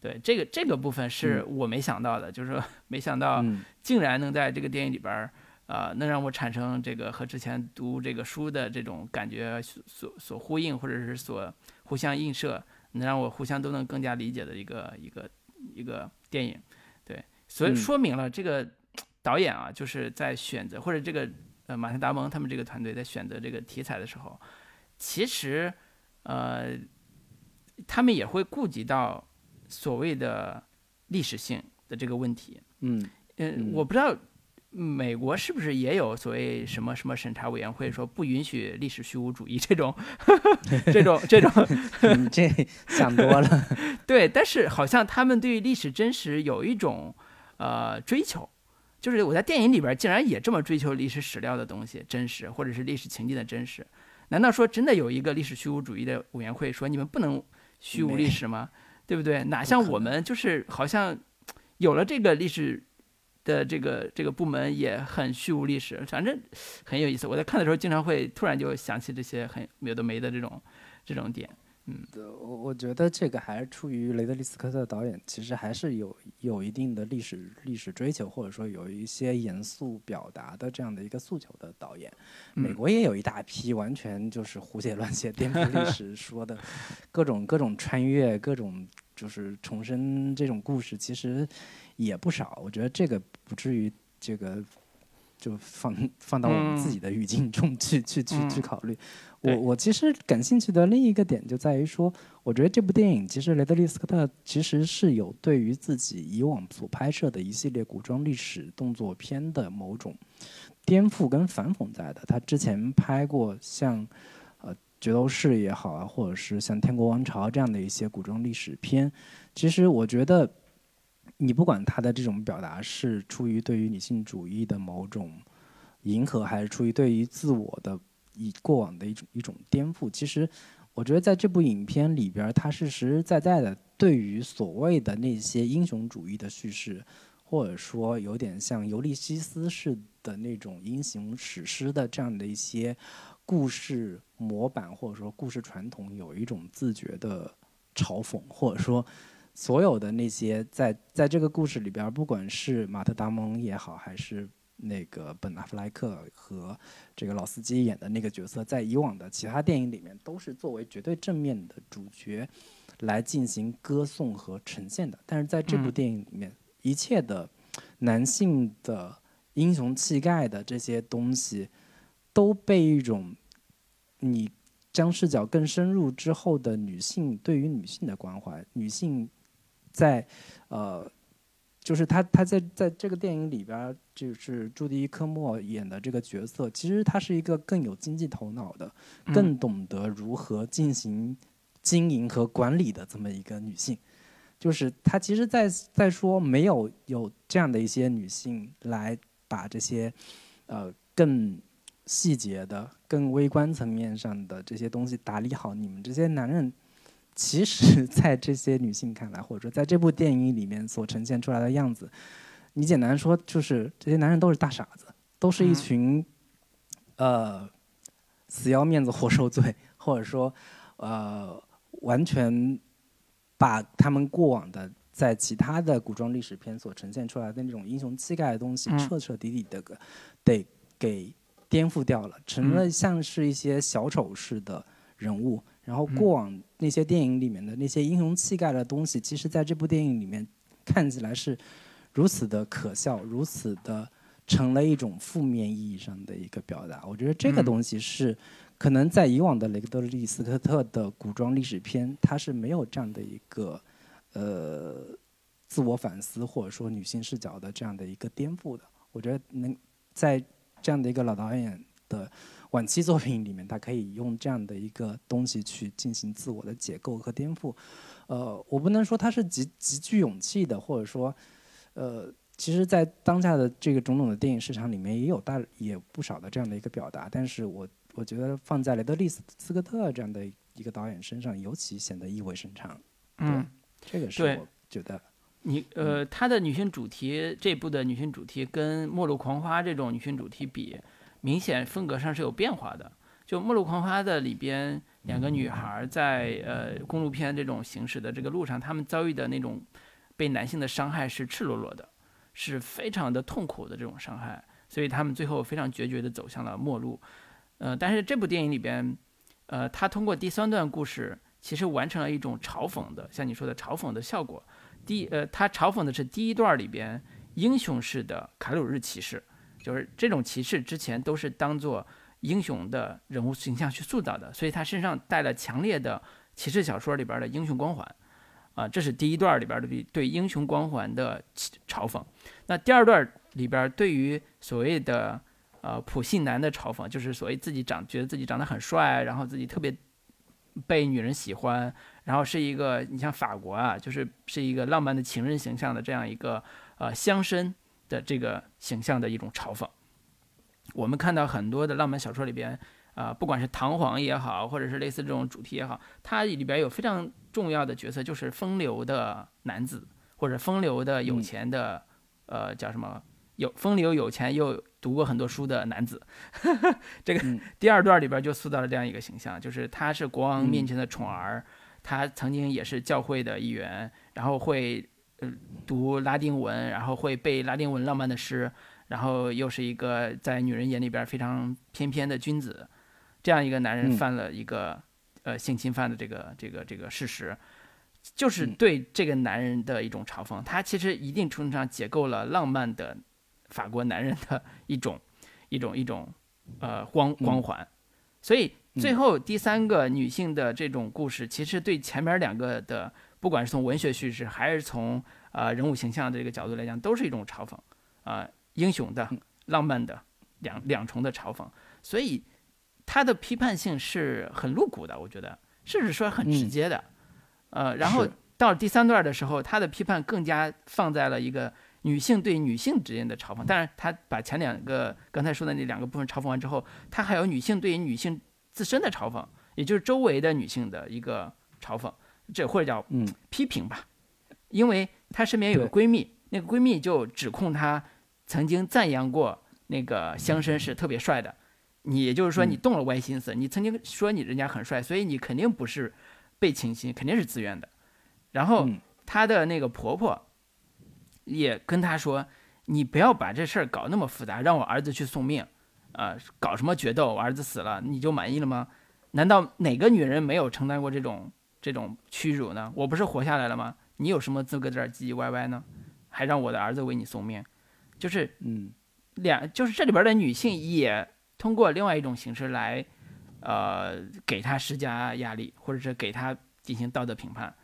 对这个这个部分是我没想到的，就是说没想到竟然能在这个电影里边儿，呃，能让我产生这个和之前读这个书的这种感觉所所呼应，或者是所互相映射，能让我互相都能更加理解的一个一个一个电影。对，所以说明了这个导演啊，就是在选择或者这个呃马特达蒙他们这个团队在选择这个题材的时候，其实呃他们也会顾及到。所谓的历史性的这个问题，嗯嗯，我不知道美国是不是也有所谓什么什么审查委员会说不允许历史虚无主义这种 这种 这种，你这想多了。对，但是好像他们对历史真实有一种呃追求，就是我在电影里边竟然也这么追求历史史料的东西真实，或者是历史情境的真实。难道说真的有一个历史虚无主义的委员会说你们不能虚无历史吗？对不对？哪像我们就是好像有了这个历史的这个这个部门也很虚无历史，反正很有意思。我在看的时候经常会突然就想起这些很有的没的这种这种点。嗯，对，我我觉得这个还是出于雷德利·斯科特导演，其实还是有有一定的历史历史追求，或者说有一些严肃表达的这样的一个诉求的导演。美国也有一大批完全就是胡写乱写、颠覆历史说的，各种各种穿越、各种就是重生这种故事，其实也不少。我觉得这个不至于这个。就放 放到我们自己的语境中去去去去考虑。我我其实感兴趣的另一个点就在于说，我觉得这部电影其实雷德利·斯科特其实是有对于自己以往所拍摄的一系列古装历史动作片的某种颠覆跟反讽在的。他之前拍过像呃《角斗士》也好啊，或者是像《天国王朝》这样的一些古装历史片，其实我觉得。你不管他的这种表达是出于对于女性主义的某种迎合，还是出于对于自我的以过往的一种一种颠覆，其实我觉得在这部影片里边，它是实实在在的对于所谓的那些英雄主义的叙事，或者说有点像尤利西斯式的那种英雄史诗的这样的一些故事模板，或者说故事传统，有一种自觉的嘲讽，或者说。所有的那些在在这个故事里边，不管是马特·达蒙也好，还是那个本·阿弗莱克和这个老司机演的那个角色，在以往的其他电影里面都是作为绝对正面的主角来进行歌颂和呈现的。但是在这部电影里面，一切的男性的英雄气概的这些东西，都被一种你将视角更深入之后的女性对于女性的关怀，女性。在，呃，就是他，他在在这个电影里边，就是朱迪·科莫演的这个角色，其实他是一个更有经济头脑的，更懂得如何进行经营和管理的这么一个女性。就是他其实，在在说没有有这样的一些女性来把这些，呃，更细节的、更微观层面上的这些东西打理好，你们这些男人。其实，在这些女性看来，或者说在这部电影里面所呈现出来的样子，你简单说就是这些男人都是大傻子，都是一群，呃，死要面子活受罪，或者说，呃，完全把他们过往的在其他的古装历史片所呈现出来的那种英雄气概的东西，彻彻底底的得给颠覆掉了，成了像是一些小丑式的人物。然后过往那些电影里面的那些英雄气概的东西，其实在这部电影里面看起来是如此的可笑，如此的成了一种负面意义上的一个表达。我觉得这个东西是可能在以往的雷德利·斯科特的古装历史片，它是没有这样的一个呃自我反思或者说女性视角的这样的一个颠覆的。我觉得能在这样的一个老导演的。晚期作品里面，他可以用这样的一个东西去进行自我的解构和颠覆。呃，我不能说他是极极具勇气的，或者说，呃，其实，在当下的这个种种的电影市场里面，也有大也不少的这样的一个表达。但是我我觉得放在雷德利·斯科特这样的一个导演身上，尤其显得意味深长。嗯，这个是我觉得。你呃，他的女性主题这部的女性主题跟《末路狂花》这种女性主题比。明显风格上是有变化的。就《末路狂花》的里边，两个女孩在呃公路片这种行驶的这个路上，她们遭遇的那种被男性的伤害是赤裸裸的，是非常的痛苦的这种伤害，所以她们最后非常决绝地走向了末路。呃，但是这部电影里边，呃，他通过第三段故事，其实完成了一种嘲讽的，像你说的嘲讽的效果。第呃，他嘲讽的是第一段里边英雄式的卡鲁日骑士。就是这种骑士之前都是当做英雄的人物形象去塑造的，所以他身上带了强烈的骑士小说里边的英雄光环，啊，这是第一段里边的对英雄光环的嘲讽。那第二段里边对于所谓的呃普信男的嘲讽，就是所谓自己长觉得自己长得很帅，然后自己特别被女人喜欢，然后是一个你像法国啊，就是是一个浪漫的情人形象的这样一个呃乡绅。的这个形象的一种嘲讽，我们看到很多的浪漫小说里边，啊，不管是唐璜也好，或者是类似这种主题也好，它里边有非常重要的角色，就是风流的男子，或者风流的有钱的，呃，叫什么？有风流有钱又读过很多书的男子。这个第二段里边就塑造了这样一个形象，就是他是国王面前的宠儿，他曾经也是教会的一员，然后会。呃，读拉丁文，然后会背拉丁文浪漫的诗，然后又是一个在女人眼里边非常翩翩的君子，这样一个男人犯了一个呃性侵犯的这个这个这个事实，就是对这个男人的一种嘲讽。他其实一定程度上解构了浪漫的法国男人的一种一种一种呃光光环。所以最后第三个女性的这种故事，其实对前面两个的。不管是从文学叙事还是从呃人物形象的这个角度来讲，都是一种嘲讽，啊，英雄的、浪漫的两两重的嘲讽，所以他的批判性是很露骨的，我觉得，甚至说很直接的，呃，然后到了第三段的时候，他的批判更加放在了一个女性对女性之间的嘲讽，当然他把前两个刚才说的那两个部分嘲讽完之后，他还有女性对于女性自身的嘲讽，也就是周围的女性的一个嘲讽。这或者叫嗯批评吧，因为她身边有个闺蜜，那个闺蜜就指控她曾经赞扬过那个乡绅是特别帅的，你也就是说你动了歪心思，你曾经说你人家很帅，所以你肯定不是被倾心，肯定是自愿的。然后她的那个婆婆也跟她说，你不要把这事儿搞那么复杂，让我儿子去送命，啊，搞什么决斗，我儿子死了你就满意了吗？难道哪个女人没有承担过这种？这种屈辱呢？我不是活下来了吗？你有什么资格在这唧唧歪歪呢？还让我的儿子为你送命，就是嗯，两就是这里边的女性也通过另外一种形式来，呃，给他施加压力，或者是给他进行道德评判，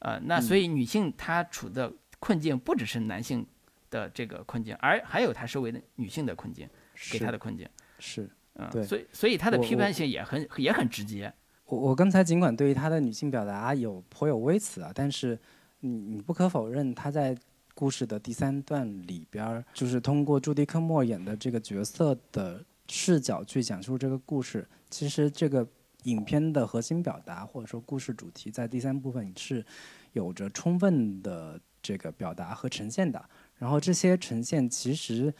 呃，那所以女性她处的困境不只是男性的这个困境，而还有她周围的女性的困境，给她的困境是，嗯，对，所以所以她的批判性也很也很直接。我我刚才尽管对于她的女性表达有颇有微词啊，但是你你不可否认，她在故事的第三段里边儿，就是通过朱迪科莫演的这个角色的视角去讲述这个故事。其实这个影片的核心表达或者说故事主题，在第三部分是有着充分的这个表达和呈现的。然后这些呈现其实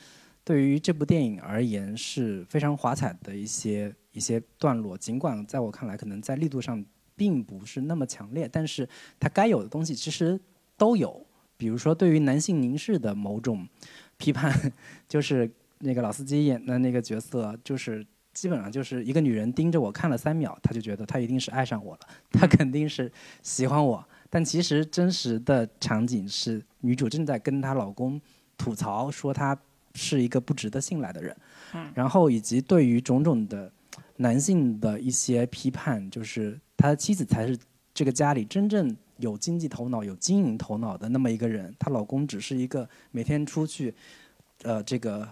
对于这部电影而言是非常华彩的一些。一些段落，尽管在我看来可能在力度上并不是那么强烈，但是它该有的东西其实都有。比如说，对于男性凝视的某种批判，就是那个老司机演的那个角色，就是基本上就是一个女人盯着我看了三秒，她就觉得她一定是爱上我了，她肯定是喜欢我。但其实真实的场景是，女主正在跟她老公吐槽，说她是一个不值得信赖的人。然后以及对于种种的男性的一些批判，就是他的妻子才是这个家里真正有经济头脑、有经营头脑的那么一个人，她老公只是一个每天出去，呃，这个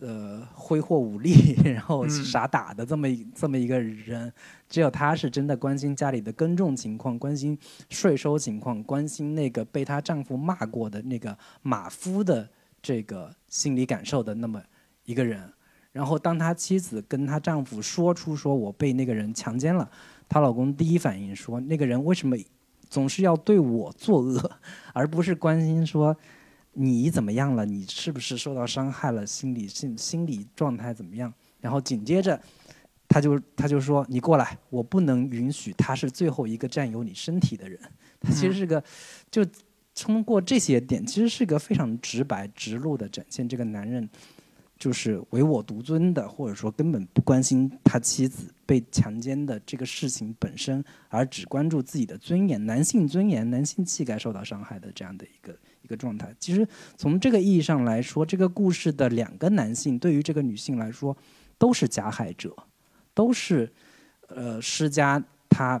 呃挥霍武力，然后傻打的这么一这么一个人，只有她是真的关心家里的耕种情况，关心税收情况，关心那个被她丈夫骂过的那个马夫的这个心理感受的那么一个人。然后，当他妻子跟她丈夫说出说我被那个人强奸了，她老公第一反应说那个人为什么总是要对我作恶，而不是关心说你怎么样了，你是不是受到伤害了，心理心心理状态怎么样？然后紧接着，他就他就说你过来，我不能允许他是最后一个占有你身体的人。他其实是个，就通过这些点，其实是个非常直白直露的展现这个男人。就是唯我独尊的，或者说根本不关心他妻子被强奸的这个事情本身，而只关注自己的尊严、男性尊严、男性气概受到伤害的这样的一个一个状态。其实从这个意义上来说，这个故事的两个男性对于这个女性来说都是加害者，都是呃施加他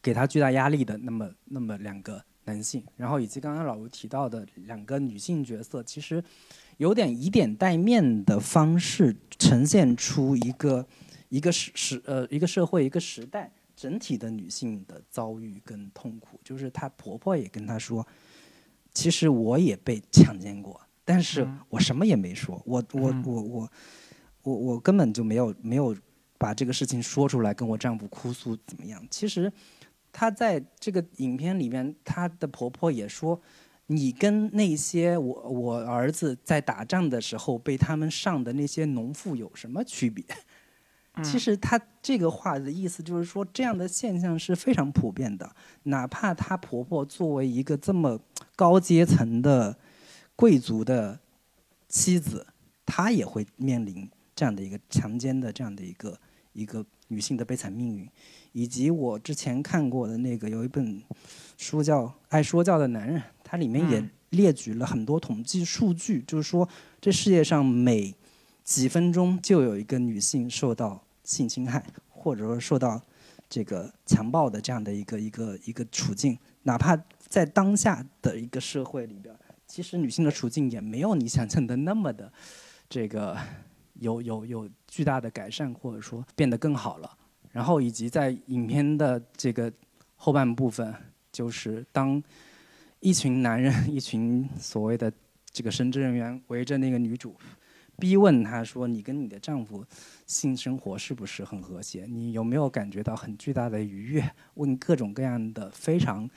给他巨大压力的那么那么两个男性。然后以及刚刚老吴提到的两个女性角色，其实。有点以点带面的方式呈现出一个一个时时呃一个社会一个时代整体的女性的遭遇跟痛苦，就是她婆婆也跟她说，其实我也被强奸过，但是我什么也没说，我我我我我我根本就没有没有把这个事情说出来跟我丈夫哭诉怎么样。其实她在这个影片里面，她的婆婆也说。你跟那些我我儿子在打仗的时候被他们上的那些农妇有什么区别？其实他这个话的意思就是说，这样的现象是非常普遍的。哪怕她婆婆作为一个这么高阶层的贵族的妻子，她也会面临这样的一个强奸的这样的一个一个女性的悲惨命运。以及我之前看过的那个有一本书叫《爱说教的男人》。它里面也列举了很多统计数据，就是说，这世界上每几分钟就有一个女性受到性侵害，或者说受到这个强暴的这样的一个一个一个处境。哪怕在当下的一个社会里边，其实女性的处境也没有你想象的那么的这个有有有巨大的改善，或者说变得更好了。然后以及在影片的这个后半部分，就是当。一群男人，一群所谓的这个神职人员围着那个女主，逼问她说：“你跟你的丈夫性生活是不是很和谐？你有没有感觉到很巨大的愉悦？”问各种各样的非常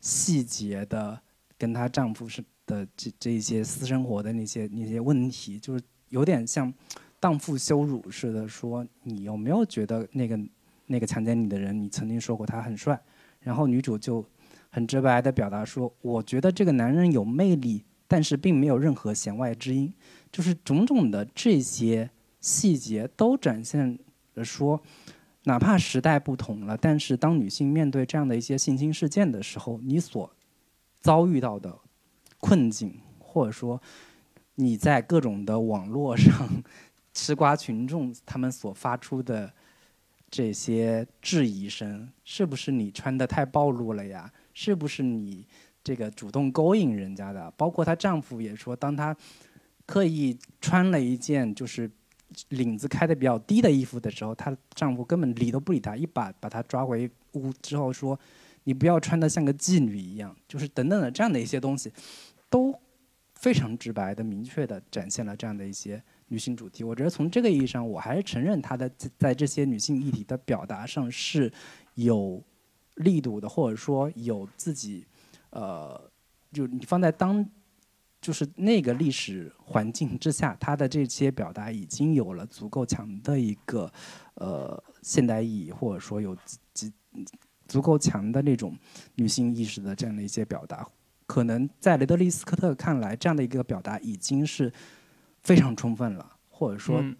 细节的跟她丈夫是的这这一些私生活的那些那些问题，就是有点像荡妇羞辱似的说：“你有没有觉得那个那个强奸你的人，你曾经说过他很帅？”然后女主就。很直白的表达说，我觉得这个男人有魅力，但是并没有任何弦外之音，就是种种的这些细节都展现了说，哪怕时代不同了，但是当女性面对这样的一些性侵事件的时候，你所遭遇到的困境，或者说你在各种的网络上吃瓜群众他们所发出的这些质疑声，是不是你穿的太暴露了呀？是不是你这个主动勾引人家的？包括她丈夫也说，当她刻意穿了一件就是领子开的比较低的衣服的时候，她丈夫根本理都不理她，一把把她抓回屋之后说：“你不要穿的像个妓女一样。”就是等等的这样的一些东西，都非常直白的、明确的展现了这样的一些女性主题。我觉得从这个意义上，我还是承认她的在这些女性议题的表达上是有。力度的，或者说有自己，呃，就你放在当，就是那个历史环境之下，他的这些表达已经有了足够强的一个，呃，现代意义，或者说有足足够强的那种女性意识的这样的一些表达，可能在雷德利·斯科特看来，这样的一个表达已经是非常充分了，或者说嗯。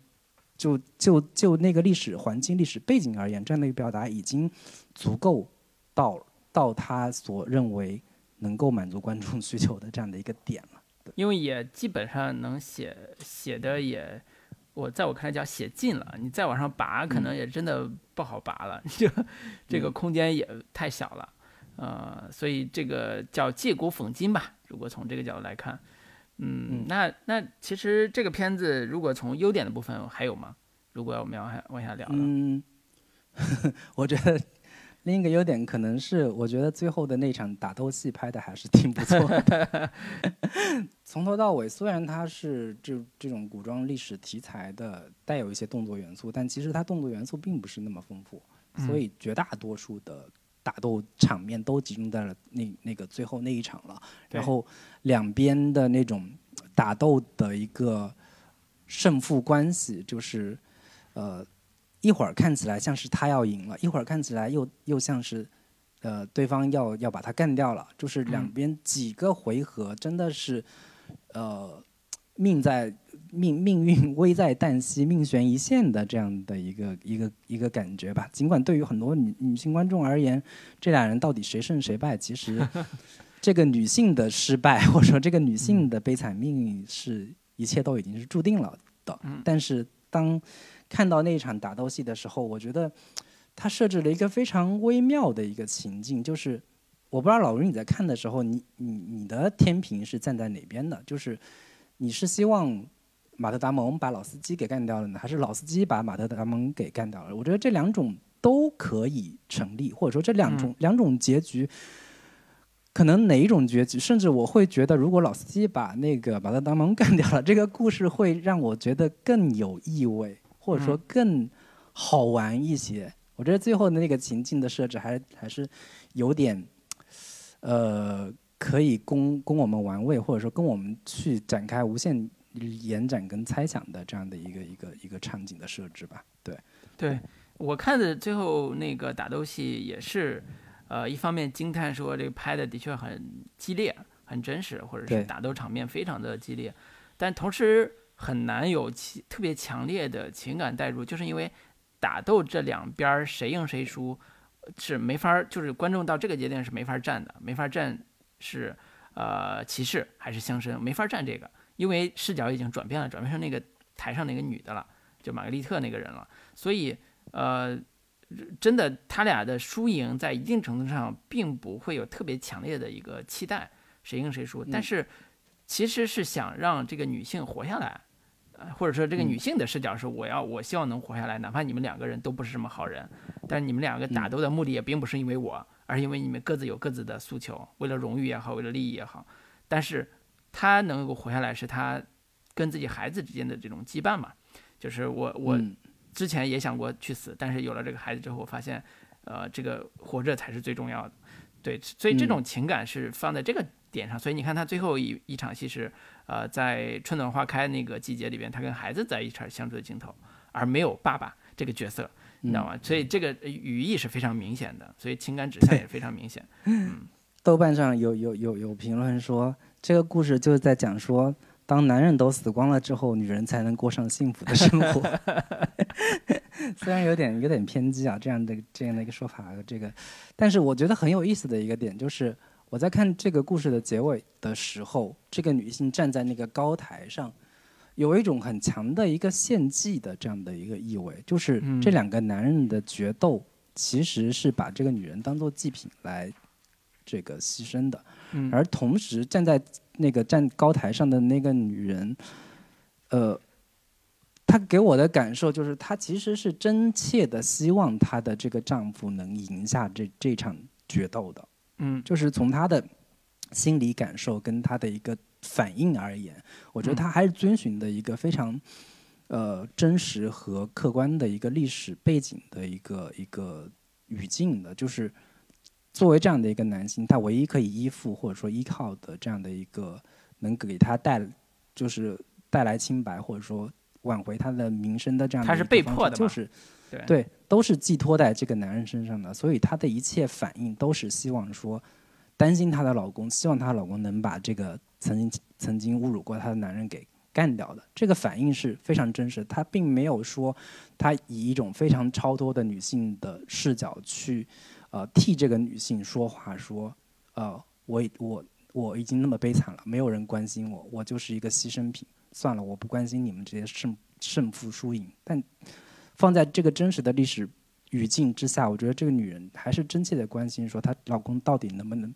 就就就那个历史环境、历史背景而言，这样的一个表达已经足够到到他所认为能够满足观众需求的这样的一个点了。因为也基本上能写写的也，我在我看来叫写尽了。你再往上拔，可能也真的不好拔了，就这个空间也太小了。呃，所以这个叫借古讽今吧。如果从这个角度来看，嗯，嗯那那其实这个片子如果从优点的部分还有吗？如果我们要往下往下聊了，嗯，我觉得另一个优点可能是，我觉得最后的那场打斗戏拍的还是挺不错的。从头到尾，虽然它是这这种古装历史题材的，带有一些动作元素，但其实它动作元素并不是那么丰富，所以绝大多数的打斗场面都集中在了那那个最后那一场了。然后两边的那种打斗的一个胜负关系，就是呃一会儿看起来像是他要赢了，一会儿看起来又又像是呃对方要要把他干掉了，就是两嗯边几个回合真的是呃命在命命运危在旦夕、命悬一线的这样的一个一个一个感觉吧。尽管对于很多女女性观众而言，这俩人到底谁胜谁败，其实 这个女性的失败 或者说这个女性的悲惨命运是一切都已经是注定了的。嗯但是当看到那一场打斗戏的时候，我觉得他设置了一个非常微妙的一个情境，就是我不知道老师你在看的时候，你你你的天平是站在哪边的？就是你是希望马特·达蒙把老司机给干掉了呢，还是老司机把马特·达蒙给干掉了？我觉得这两种都可以成立，或者说这两种、两种结局。可能哪一种结局，甚至我会觉得，如果老司机把那个马特·达蒙干掉了，这个故事会让我觉得更有意味，或者说嗯更好玩一些。我觉得最后的那个情境的设置还还是有点，呃，可以供供我们玩味，或者说跟我们去展开无限延展跟猜想的这样的一个一个一个场景的设置吧。对，对我看的最后那个打斗戏也是，呃，一方面惊叹说这个拍的的确很激烈、很真实，或者是打斗场面非常的激烈，但同时很难有其特别强烈的情感代入，就是因为打斗这两边谁赢谁输是没法儿，就是观众到这个节点是没法站的，没法站是呃骑士还是乡绅，没法站这个，因为视角已经转变了，转变成那个台上那个女的了，就玛格丽特那个人了。所以，呃，真的，他俩的输赢在一定程度上并不会有特别强烈的一个期待，谁赢谁输。但是，其实是想让这个女性活下来，或者说这个女性的视角是我要，我希望能活下来，哪怕你们两个人都不是什么好人，但是你们两个打斗的目的也并不是因为我，而是因为你们各自有各自的诉求，为了荣誉也好，为了利益也好。但是，她能够活下来，是她跟自己孩子之间的这种羁绊嘛。就是我我嗯之前也想过去死，但是有了这个孩子之后，我发现，呃，这个活着才是最重要的。对，所以这种情感是放在这个点上。所以你看，他最后一一场戏是，呃，在春暖花开那个季节里边，他跟孩子在一起相处的镜头，而没有爸爸这个角色，你知道吗？所以这个呃语义是非常明显的，所以情感指向也非常明显。嗯 豆瓣上有有有有评论说，这个故事就是在讲说，当男人都死光了之后，女人才能过上幸福的生活。虽然有点有点偏激啊，这样的这样的一个说法，这个，但是我觉得很有意思的一个点就是，我在看这个故事的结尾的时候，这个女性站在那个高台上，有一种很强的一个献祭的这样的一个意味，就是嗯。这两个男人的决斗其实是把这个女人当做祭品来这个牺牲的。嗯，而同时站在那个站高台上的那个女人，呃，她给我的感受就是，她其实是真切的希望她的这个丈夫能赢下这这场决斗的，嗯就是从他的心理感受跟他的一个反应而言，我觉得他还是遵循的一个非常。呃，真实和客观的一个历史背景的一个一个语境的，就是作为这样的一个男性，他唯一可以依附或者说依靠的这样的一个能给他带，就是带来清白或者说挽回他的名声的这样的他是一个方被迫的就是对对，都是寄托在这个男人身上的，所以她的一切反应都是希望说，担心她的老公，希望她老公能把这个曾经曾经侮辱过她的男人给干掉的。这个反应是非常真实，他并没有说他以一种非常超脱的女性的视角去呃替这个女性说话，说呃我我我已经那么悲惨了，没有人关心我，我就是一个牺牲品，算了，我不关心你们这些胜胜负输赢。但放在这个真实的历史语境之下，我觉得这个女人还是真切的关心，说她老公到底能不能。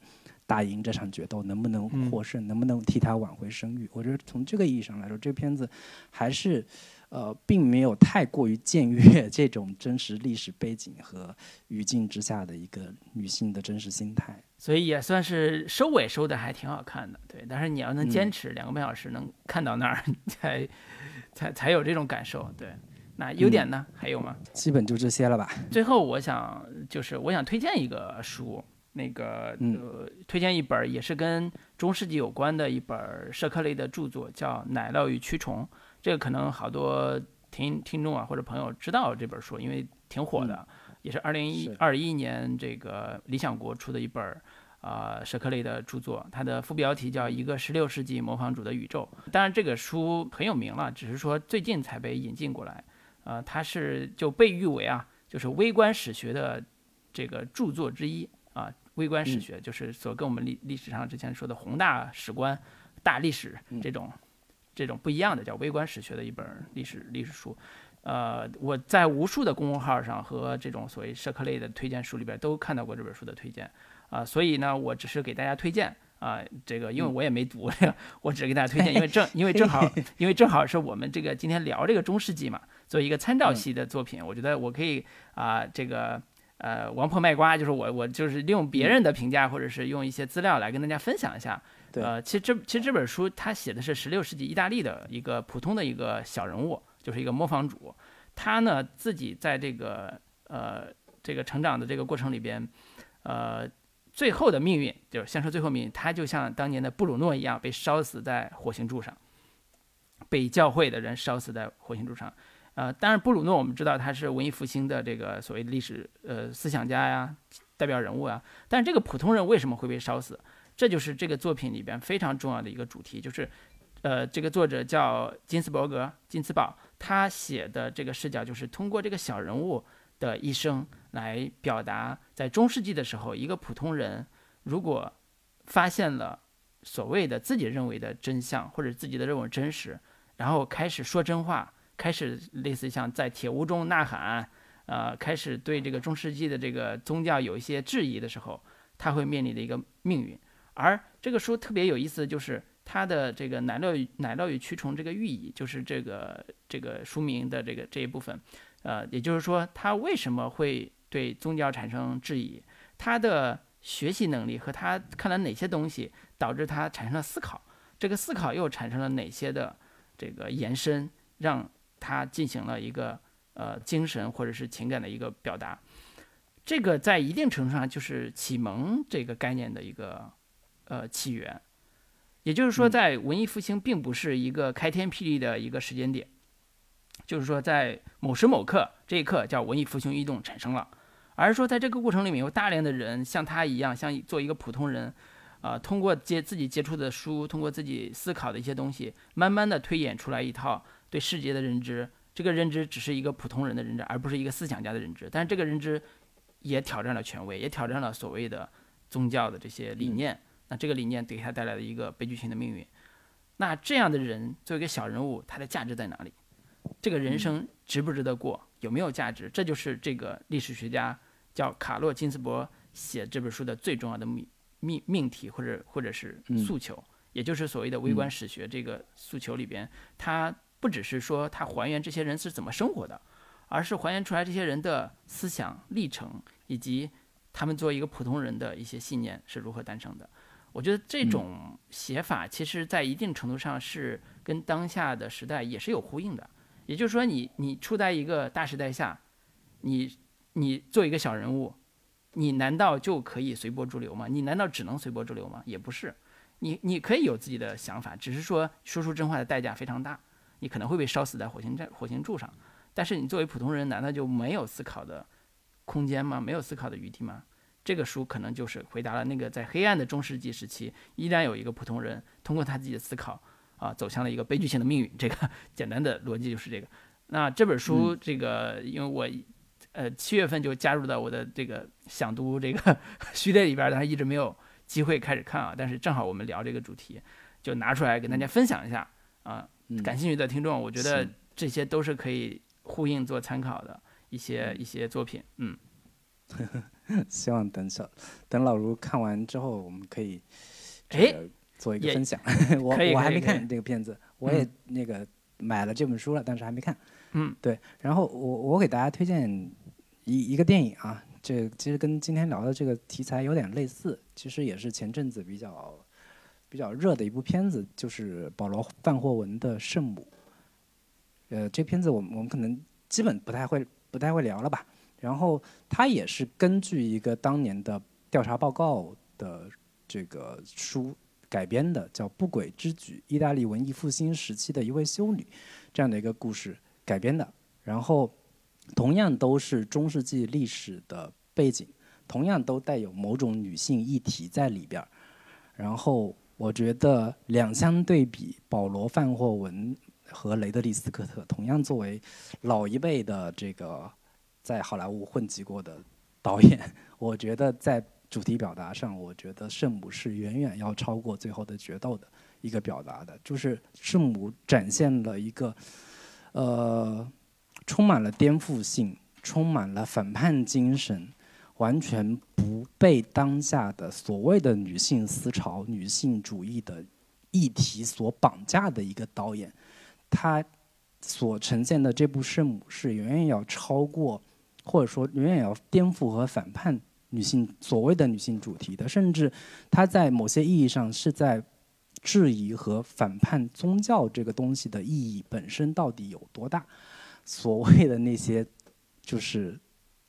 打赢这场决斗能不能获胜，能不能替她挽回声誉？我觉得从这个意义上来说，这片子还是呃，并没有太过于僭越这种真实历史背景和语境之下的一个女性的真实心态。所以也算是收尾收的还挺好看的，对。但是你要能坚持两个半小时能看到那儿，才才才有这种感受，对。那优点呢？还有吗？基本就这些了吧。最后我想就是我想推荐一个书。那个呃，推荐一本也是跟中世纪有关的一本社科类的著作，叫《奶酪与蛆虫》。这个可能好多听听众啊或者朋友知道这本书，因为挺火的，也是二零一二一年这个理想国出的一本啊社科类的著作。它的副标题叫《一个十六世纪模仿主的宇宙》。当然，这个书很有名了，只是说最近才被引进过来。呃，它是就被誉为啊，就是微观史学的这个著作之一啊。微观史学就是所跟我们历历史上之前说的宏大史观、大历史这种这种不一样的，叫微观史学的一本历史历史书。呃，我在无数的公众号上和这种所谓社科类的推荐书里边都看到过这本书的推荐啊，所以呢，我只是给大家推荐啊，这个因为我也没读，我只是给大家推荐，因为正因为正好 因为正好是我们这个今天聊这个中世纪嘛，作为一个参照系的作品，我觉得我可以啊这个。呃，王婆卖瓜就是我，我就是利用别人的评价，或者是用一些资料来跟大家分享一下。呃，其实这其实这本书它写的是十六世纪意大利的一个普通的一个小人物，就是一个磨坊主。他呢自己在这个呃这个成长的这个过程里边，呃，最后的命运就是先说最后命运，他就像当年的布鲁诺一样，被烧死在火星柱上，被教会的人烧死在火星柱上。呃，当然，布鲁诺我们知道他是文艺复兴的这个所谓历史呃思想家呀，代表人物啊。但是这个普通人为什么会被烧死？这就是这个作品里边非常重要的一个主题，就是，呃，这个作者叫金斯伯格金茨堡，他写的这个视角就是通过这个小人物的一生来表达，在中世纪的时候，一个普通人如果发现了所谓的自己认为的真相或者自己的这种真实，然后开始说真话。开始类似像在铁屋中呐喊，呃，开始对这个中世纪的这个宗教有一些质疑的时候，他会面临的一个命运。而这个书特别有意思就是它的这个奶酪与奶酪与蛆虫这个寓意，就是这个这个书名的这个这一部分，呃，也就是说他为什么会对宗教产生质疑？他的学习能力和他看了哪些东西导致他产生了思考？这个思考又产生了哪些的这个延伸，让他进行了一个呃精神或者是情感的一个表达，这个在一定程度上就是启蒙这个概念的一个呃起源，也就是说，在文艺复兴并不是一个开天辟地的一个时间点，就是说在某时某刻这一刻叫文艺复兴运动产生了，而是说在这个过程里面有大量的人像他一样，像做一个普通人，啊，通过接自己接触的书，通过自己思考的一些东西，慢慢的推演出来一套。对世界的认知，这个认知只是一个普通人的认知，而不是一个思想家的认知。但是这个认知也挑战了权威，也挑战了所谓的宗教的这些理念。那这个理念给他带来了一个悲剧性的命运。那这样的人作为一个小人物，他的价值在哪里？这个人生值不值得过？有没有价值？这就是这个历史学家叫卡洛金斯伯写这本书的最重要的命命命题，或者或者是诉求，也就是所谓的微观史学这个诉求里边，他。不只是说他还原这些人是怎么生活的，而是还原出来这些人的思想历程，以及他们作为一个普通人的一些信念是如何诞生的。我觉得这种写法，其实在一定程度上是跟当下的时代也是有呼应的。也就是说，你你处在一个大时代下，你你做一个小人物，你难道就可以随波逐流吗？你难道只能随波逐流吗？也不是，你你可以有自己的想法，只是说说出真话的代价非常大。你可能会被烧死在火星站、火星柱上，但是你作为普通人，难道就没有思考的空间吗？没有思考的余地吗？这个书可能就是回答了那个在黑暗的中世纪时期，依然有一个普通人通过他自己的思考，啊走向了一个悲剧性的命运。这个 简单的逻辑就是这个。那这本书，这个因为我呃七月份就加入到我的这个想读这个 序列里边，但是一直没有机会开始看啊。但是正好我们聊这个主题，就拿出来跟大家分享一下啊。感兴趣的听众，我觉得这些都是可以呼应做参考的一些一些作品。嗯，希望等小等老卢看完之后，我们可以哎做一个分享。我我还没看这个片子，我也那个买了这本书了，但是还没看。嗯，对。然后我我给大家推荐一一个电影啊，这其实跟今天聊的这个题材有点类似，其实也是前阵子比较。比较热的一部片子就是保罗·范霍文的《圣母》。呃，这片子我们我们可能基本不太会不太会聊了吧。然后它也是根据一个当年的调查报告的这个书改编的，叫《不轨之举》，意大利文艺复兴时期的一位修女这样的一个故事改编的。然后同样都是中世纪历史的背景，同样都带有某种女性议题在里边儿。然后。我觉得两相对比，保罗·范霍文和雷德利·斯科特同样作为老一辈的这个在好莱坞混迹过的导演，我觉得在主题表达上，我觉得《圣母》是远远要超过《最后的决斗》的一个表达的。就是《圣母》展现了一个呃充满了颠覆性、充满了反叛精神。完全不被当下的所谓的女性思潮、女性主义的议题所绑架的一个导演，他所呈现的这部《圣母》是远远要超过，或者说远远要颠覆和反叛女性所谓的女性主题的，甚至他在某些意义上是在质疑和反叛宗教这个东西的意义本身到底有多大。所谓的那些，就是。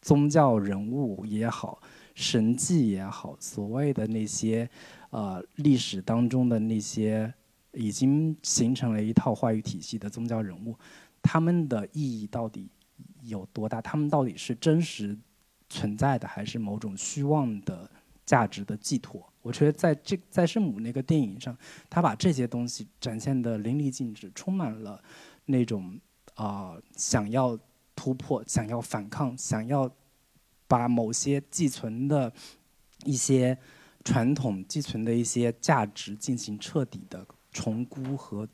宗教人物也好，神迹也好，所谓的那些，呃，历史当中的那些已经形成了一套话语体系的宗教人物，他们的意义到底有多大？他们到底是真实存在的，还是某种虚妄的价值的寄托？我觉得在这在圣母那个电影上，他把这些东西展现的淋漓尽致，充满了那种啊想要。突破，想要反抗，想要把某些寄存的一些传统、寄存的一些价值进行彻底的重估和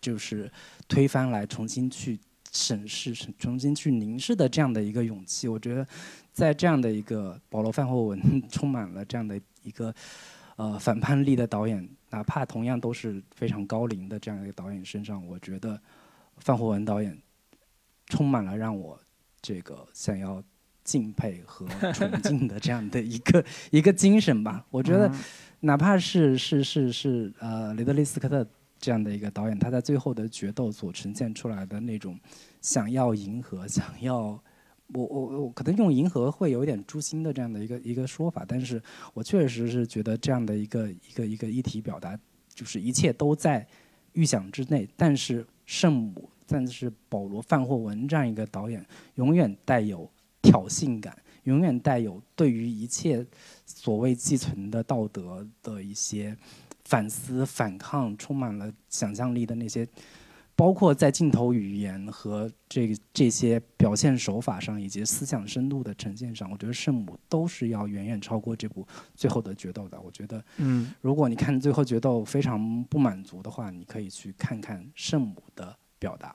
就是推翻，来重新去审视、重新去凝视的这样的一个勇气，我觉得在这样的一个保罗·范霍文 充满了这样的一个呃反叛力的导演，哪怕同样都是非常高龄的这样一个导演身上，我觉得范霍文导演。充满了让我这个想要敬佩和 崇敬的这样的一个 一个精神吧。我觉得，哪怕是是是是呃雷德利·斯科特这样的一个导演，他在最后的决斗所呈现出来的那种想要迎合、想要我我我可能用迎合会有点诛心的这样的一个一个说法，但是我确实是觉得这样的一个一个一个议题表达，就是一切都在预想之内，但是圣母。但是保罗·范霍文这样一个导演，永远带有挑衅感，永远带有对于一切所谓寄存的道德的一些反思、反抗，充满了想象力的那些，包括在镜头语言和这这些表现手法上，以及思想深度的呈现上，我觉得《圣母》都是要远远超过这部《最后的决斗》的。我觉得，嗯，如果你看《最后决斗》非常不满足的话，你可以去看看《圣母》的。表达，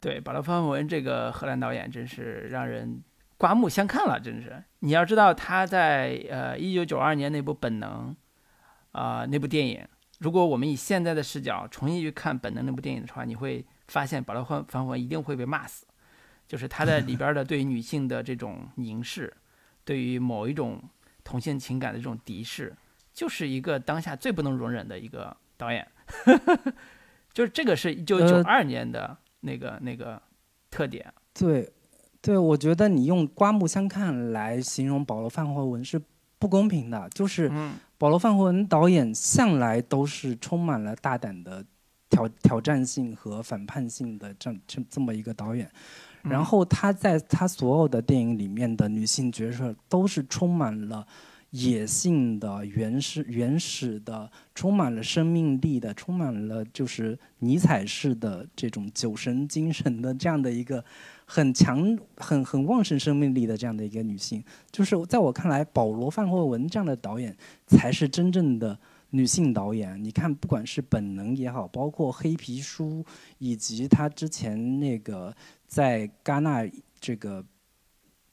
对保罗·范文这个荷兰导演真是让人刮目相看了，真是。你要知道他在呃一九九二年那部《本能》啊那部电影，如果我们以现在的视角重新去看《本能》那部电影的话，你会发现保罗·范范霍文一定会被骂死。就是他在里边的对女性的这种凝视，对于某一种同性情感的这种敌视，就是一个当下最不能容忍的一个导演。就是这个是一九九二年的那个那个特点。对，对，我觉得你用刮目相看来形容保罗·范霍文是不公平的。就是保罗·范霍文导演向来都是充满了大胆的挑挑战性和反叛性的这这这么一个导演。然后他在他所有的电影里面的女性角色都是充满了野性的、原始、原始的、充满了生命力的、充满了就是尼采式的这种酒神精神的这样的一个很强、很很旺盛生命力的这样的一个女性，就是在我看来，保罗·范霍文这样的导演才是真正的女性导演。你看，不管是《本能》也好，包括《黑皮书》，以及他之前那个在戛纳这个。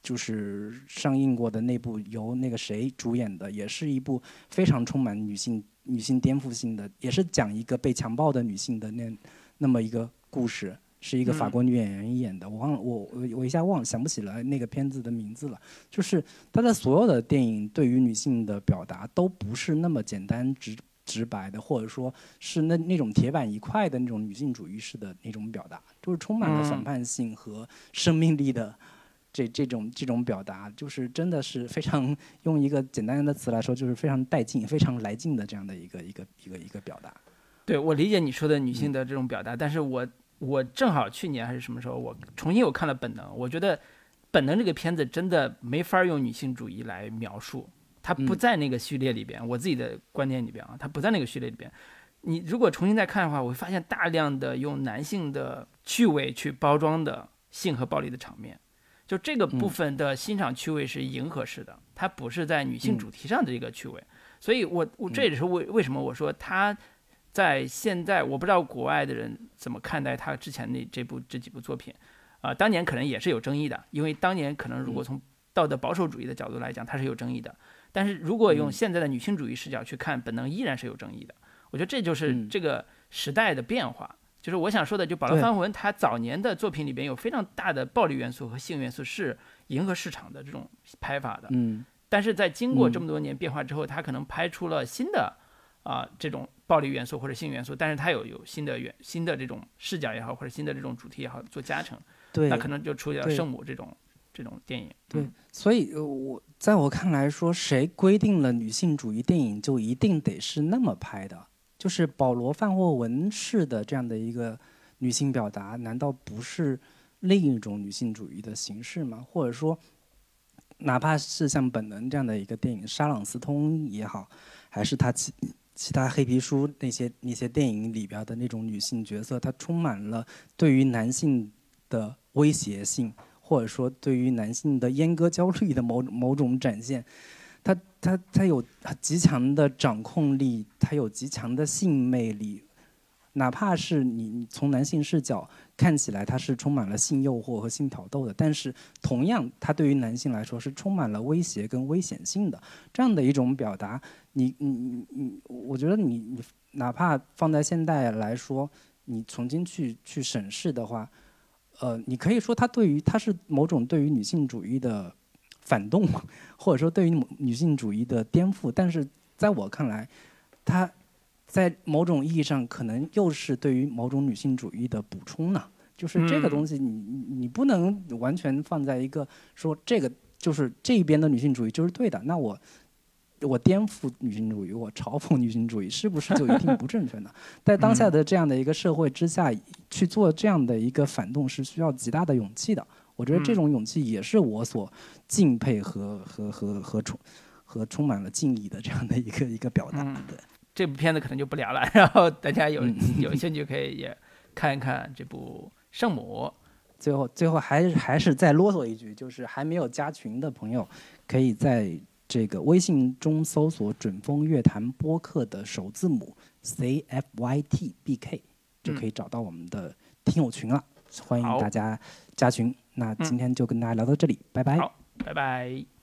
就是上映过的那部由那个谁主演的，也是一部非常充满女性女性颠覆性的，也是讲一个被强暴的女性的那那么一个故事，是一个法国女演员演的，我忘了我我我一下忘想不起来那个片子的名字了。就是他的所有的电影对于女性的表达都不是那么简单直直白的，或者说是那那种铁板一块的那种女性主义式的那种表达，就是充满了反叛性和生命力的。这这种这种表达，就是真的是非常用一个简单的词来说，就是非常带劲、非常来劲的这样的一个一个一个一个表达。对我理解你说的女性的这种表达，但是我我正好去年还是什么时候，我重新又看了《本能》，我觉得《本能》这个片子真的没法用女性主义来描述，它不在那个序列里边。我自己的观点里边啊，它不在那个序列里边。你如果重新再看的话，我会发现大量的用男性的趣味去包装的性和暴力的场面。就这个部分的欣赏趣味是迎合式的，它不是在女性主题上的一个趣味，所以我我这也是为为什么我说他在现在我不知道国外的人怎么看待他之前那这部这几部作品，啊，当年可能也是有争议的，因为当年可能如果从道德保守主义的角度来讲，它是有争议的，但是如果用现在的女性主义视角去看，本能依然是有争议的，我觉得这就是这个时代的变化。就是我想说的，就保罗·范霍文他早年的作品里边有非常大的暴力元素和性元素，是迎合市场的这种拍法的。嗯，但是在经过这么多年变化之后，他可能拍出了新的啊这种暴力元素或者性元素，但是他有有新的元新的这种视角也好，或者新的这种主题也好做加成。对，那可能就出现了圣母这种这种电影。对，所以我在我看来说，谁规定了女性主义电影就一定得是那么拍的？就是保罗·范霍文式的这样的一个女性表达，难道不是另一种女性主义的形式吗？或者说，哪怕是像《本能》这样的一个电影，《沙朗斯通》也好，还是他其其他黑皮书那些那些电影里边的那种女性角色，它充满了对于男性的威胁性，或者说对于男性的阉割焦虑的某某种展现。他他他有极强的掌控力，他有极强的性魅力，哪怕是你从男性视角看起来他是充满了性诱惑和性挑逗的，但是同样他对于男性来说是充满了威胁跟危险性的这样的一种表达。你你你你，我觉得你你哪怕放在现代来说，你重新去去审视的话，呃，你可以说他对于他是某种对于女性主义的。反动，或者说对于女性主义的颠覆，但是在我看来，它在某种意义上可能又是对于某种女性主义的补充呢。就是这个东西，你你不能完全放在一个说这个就是这一边的女性主义就是对的，那我我颠覆女性主义，我嘲讽女性主义，是不是就一定不正确呢？在当下的这样的一个社会之下，去做这样的一个反动是需要极大的勇气的。我觉得这种勇气也是我所敬佩和和和和充和充满了敬意的这样的一个一个表达。对，这部片子可能就不聊了，然后大家有 有兴趣可以也看一看这部《圣母》。最后，最后还是还是再啰嗦一句，就是还没有加群的朋友，可以在这个微信中搜索“准风乐坛播客”的首字母 C F Y T B K，就可以找到我们的听友群了。欢迎大家加群。那今天就跟大家聊到这里，拜拜。拜拜。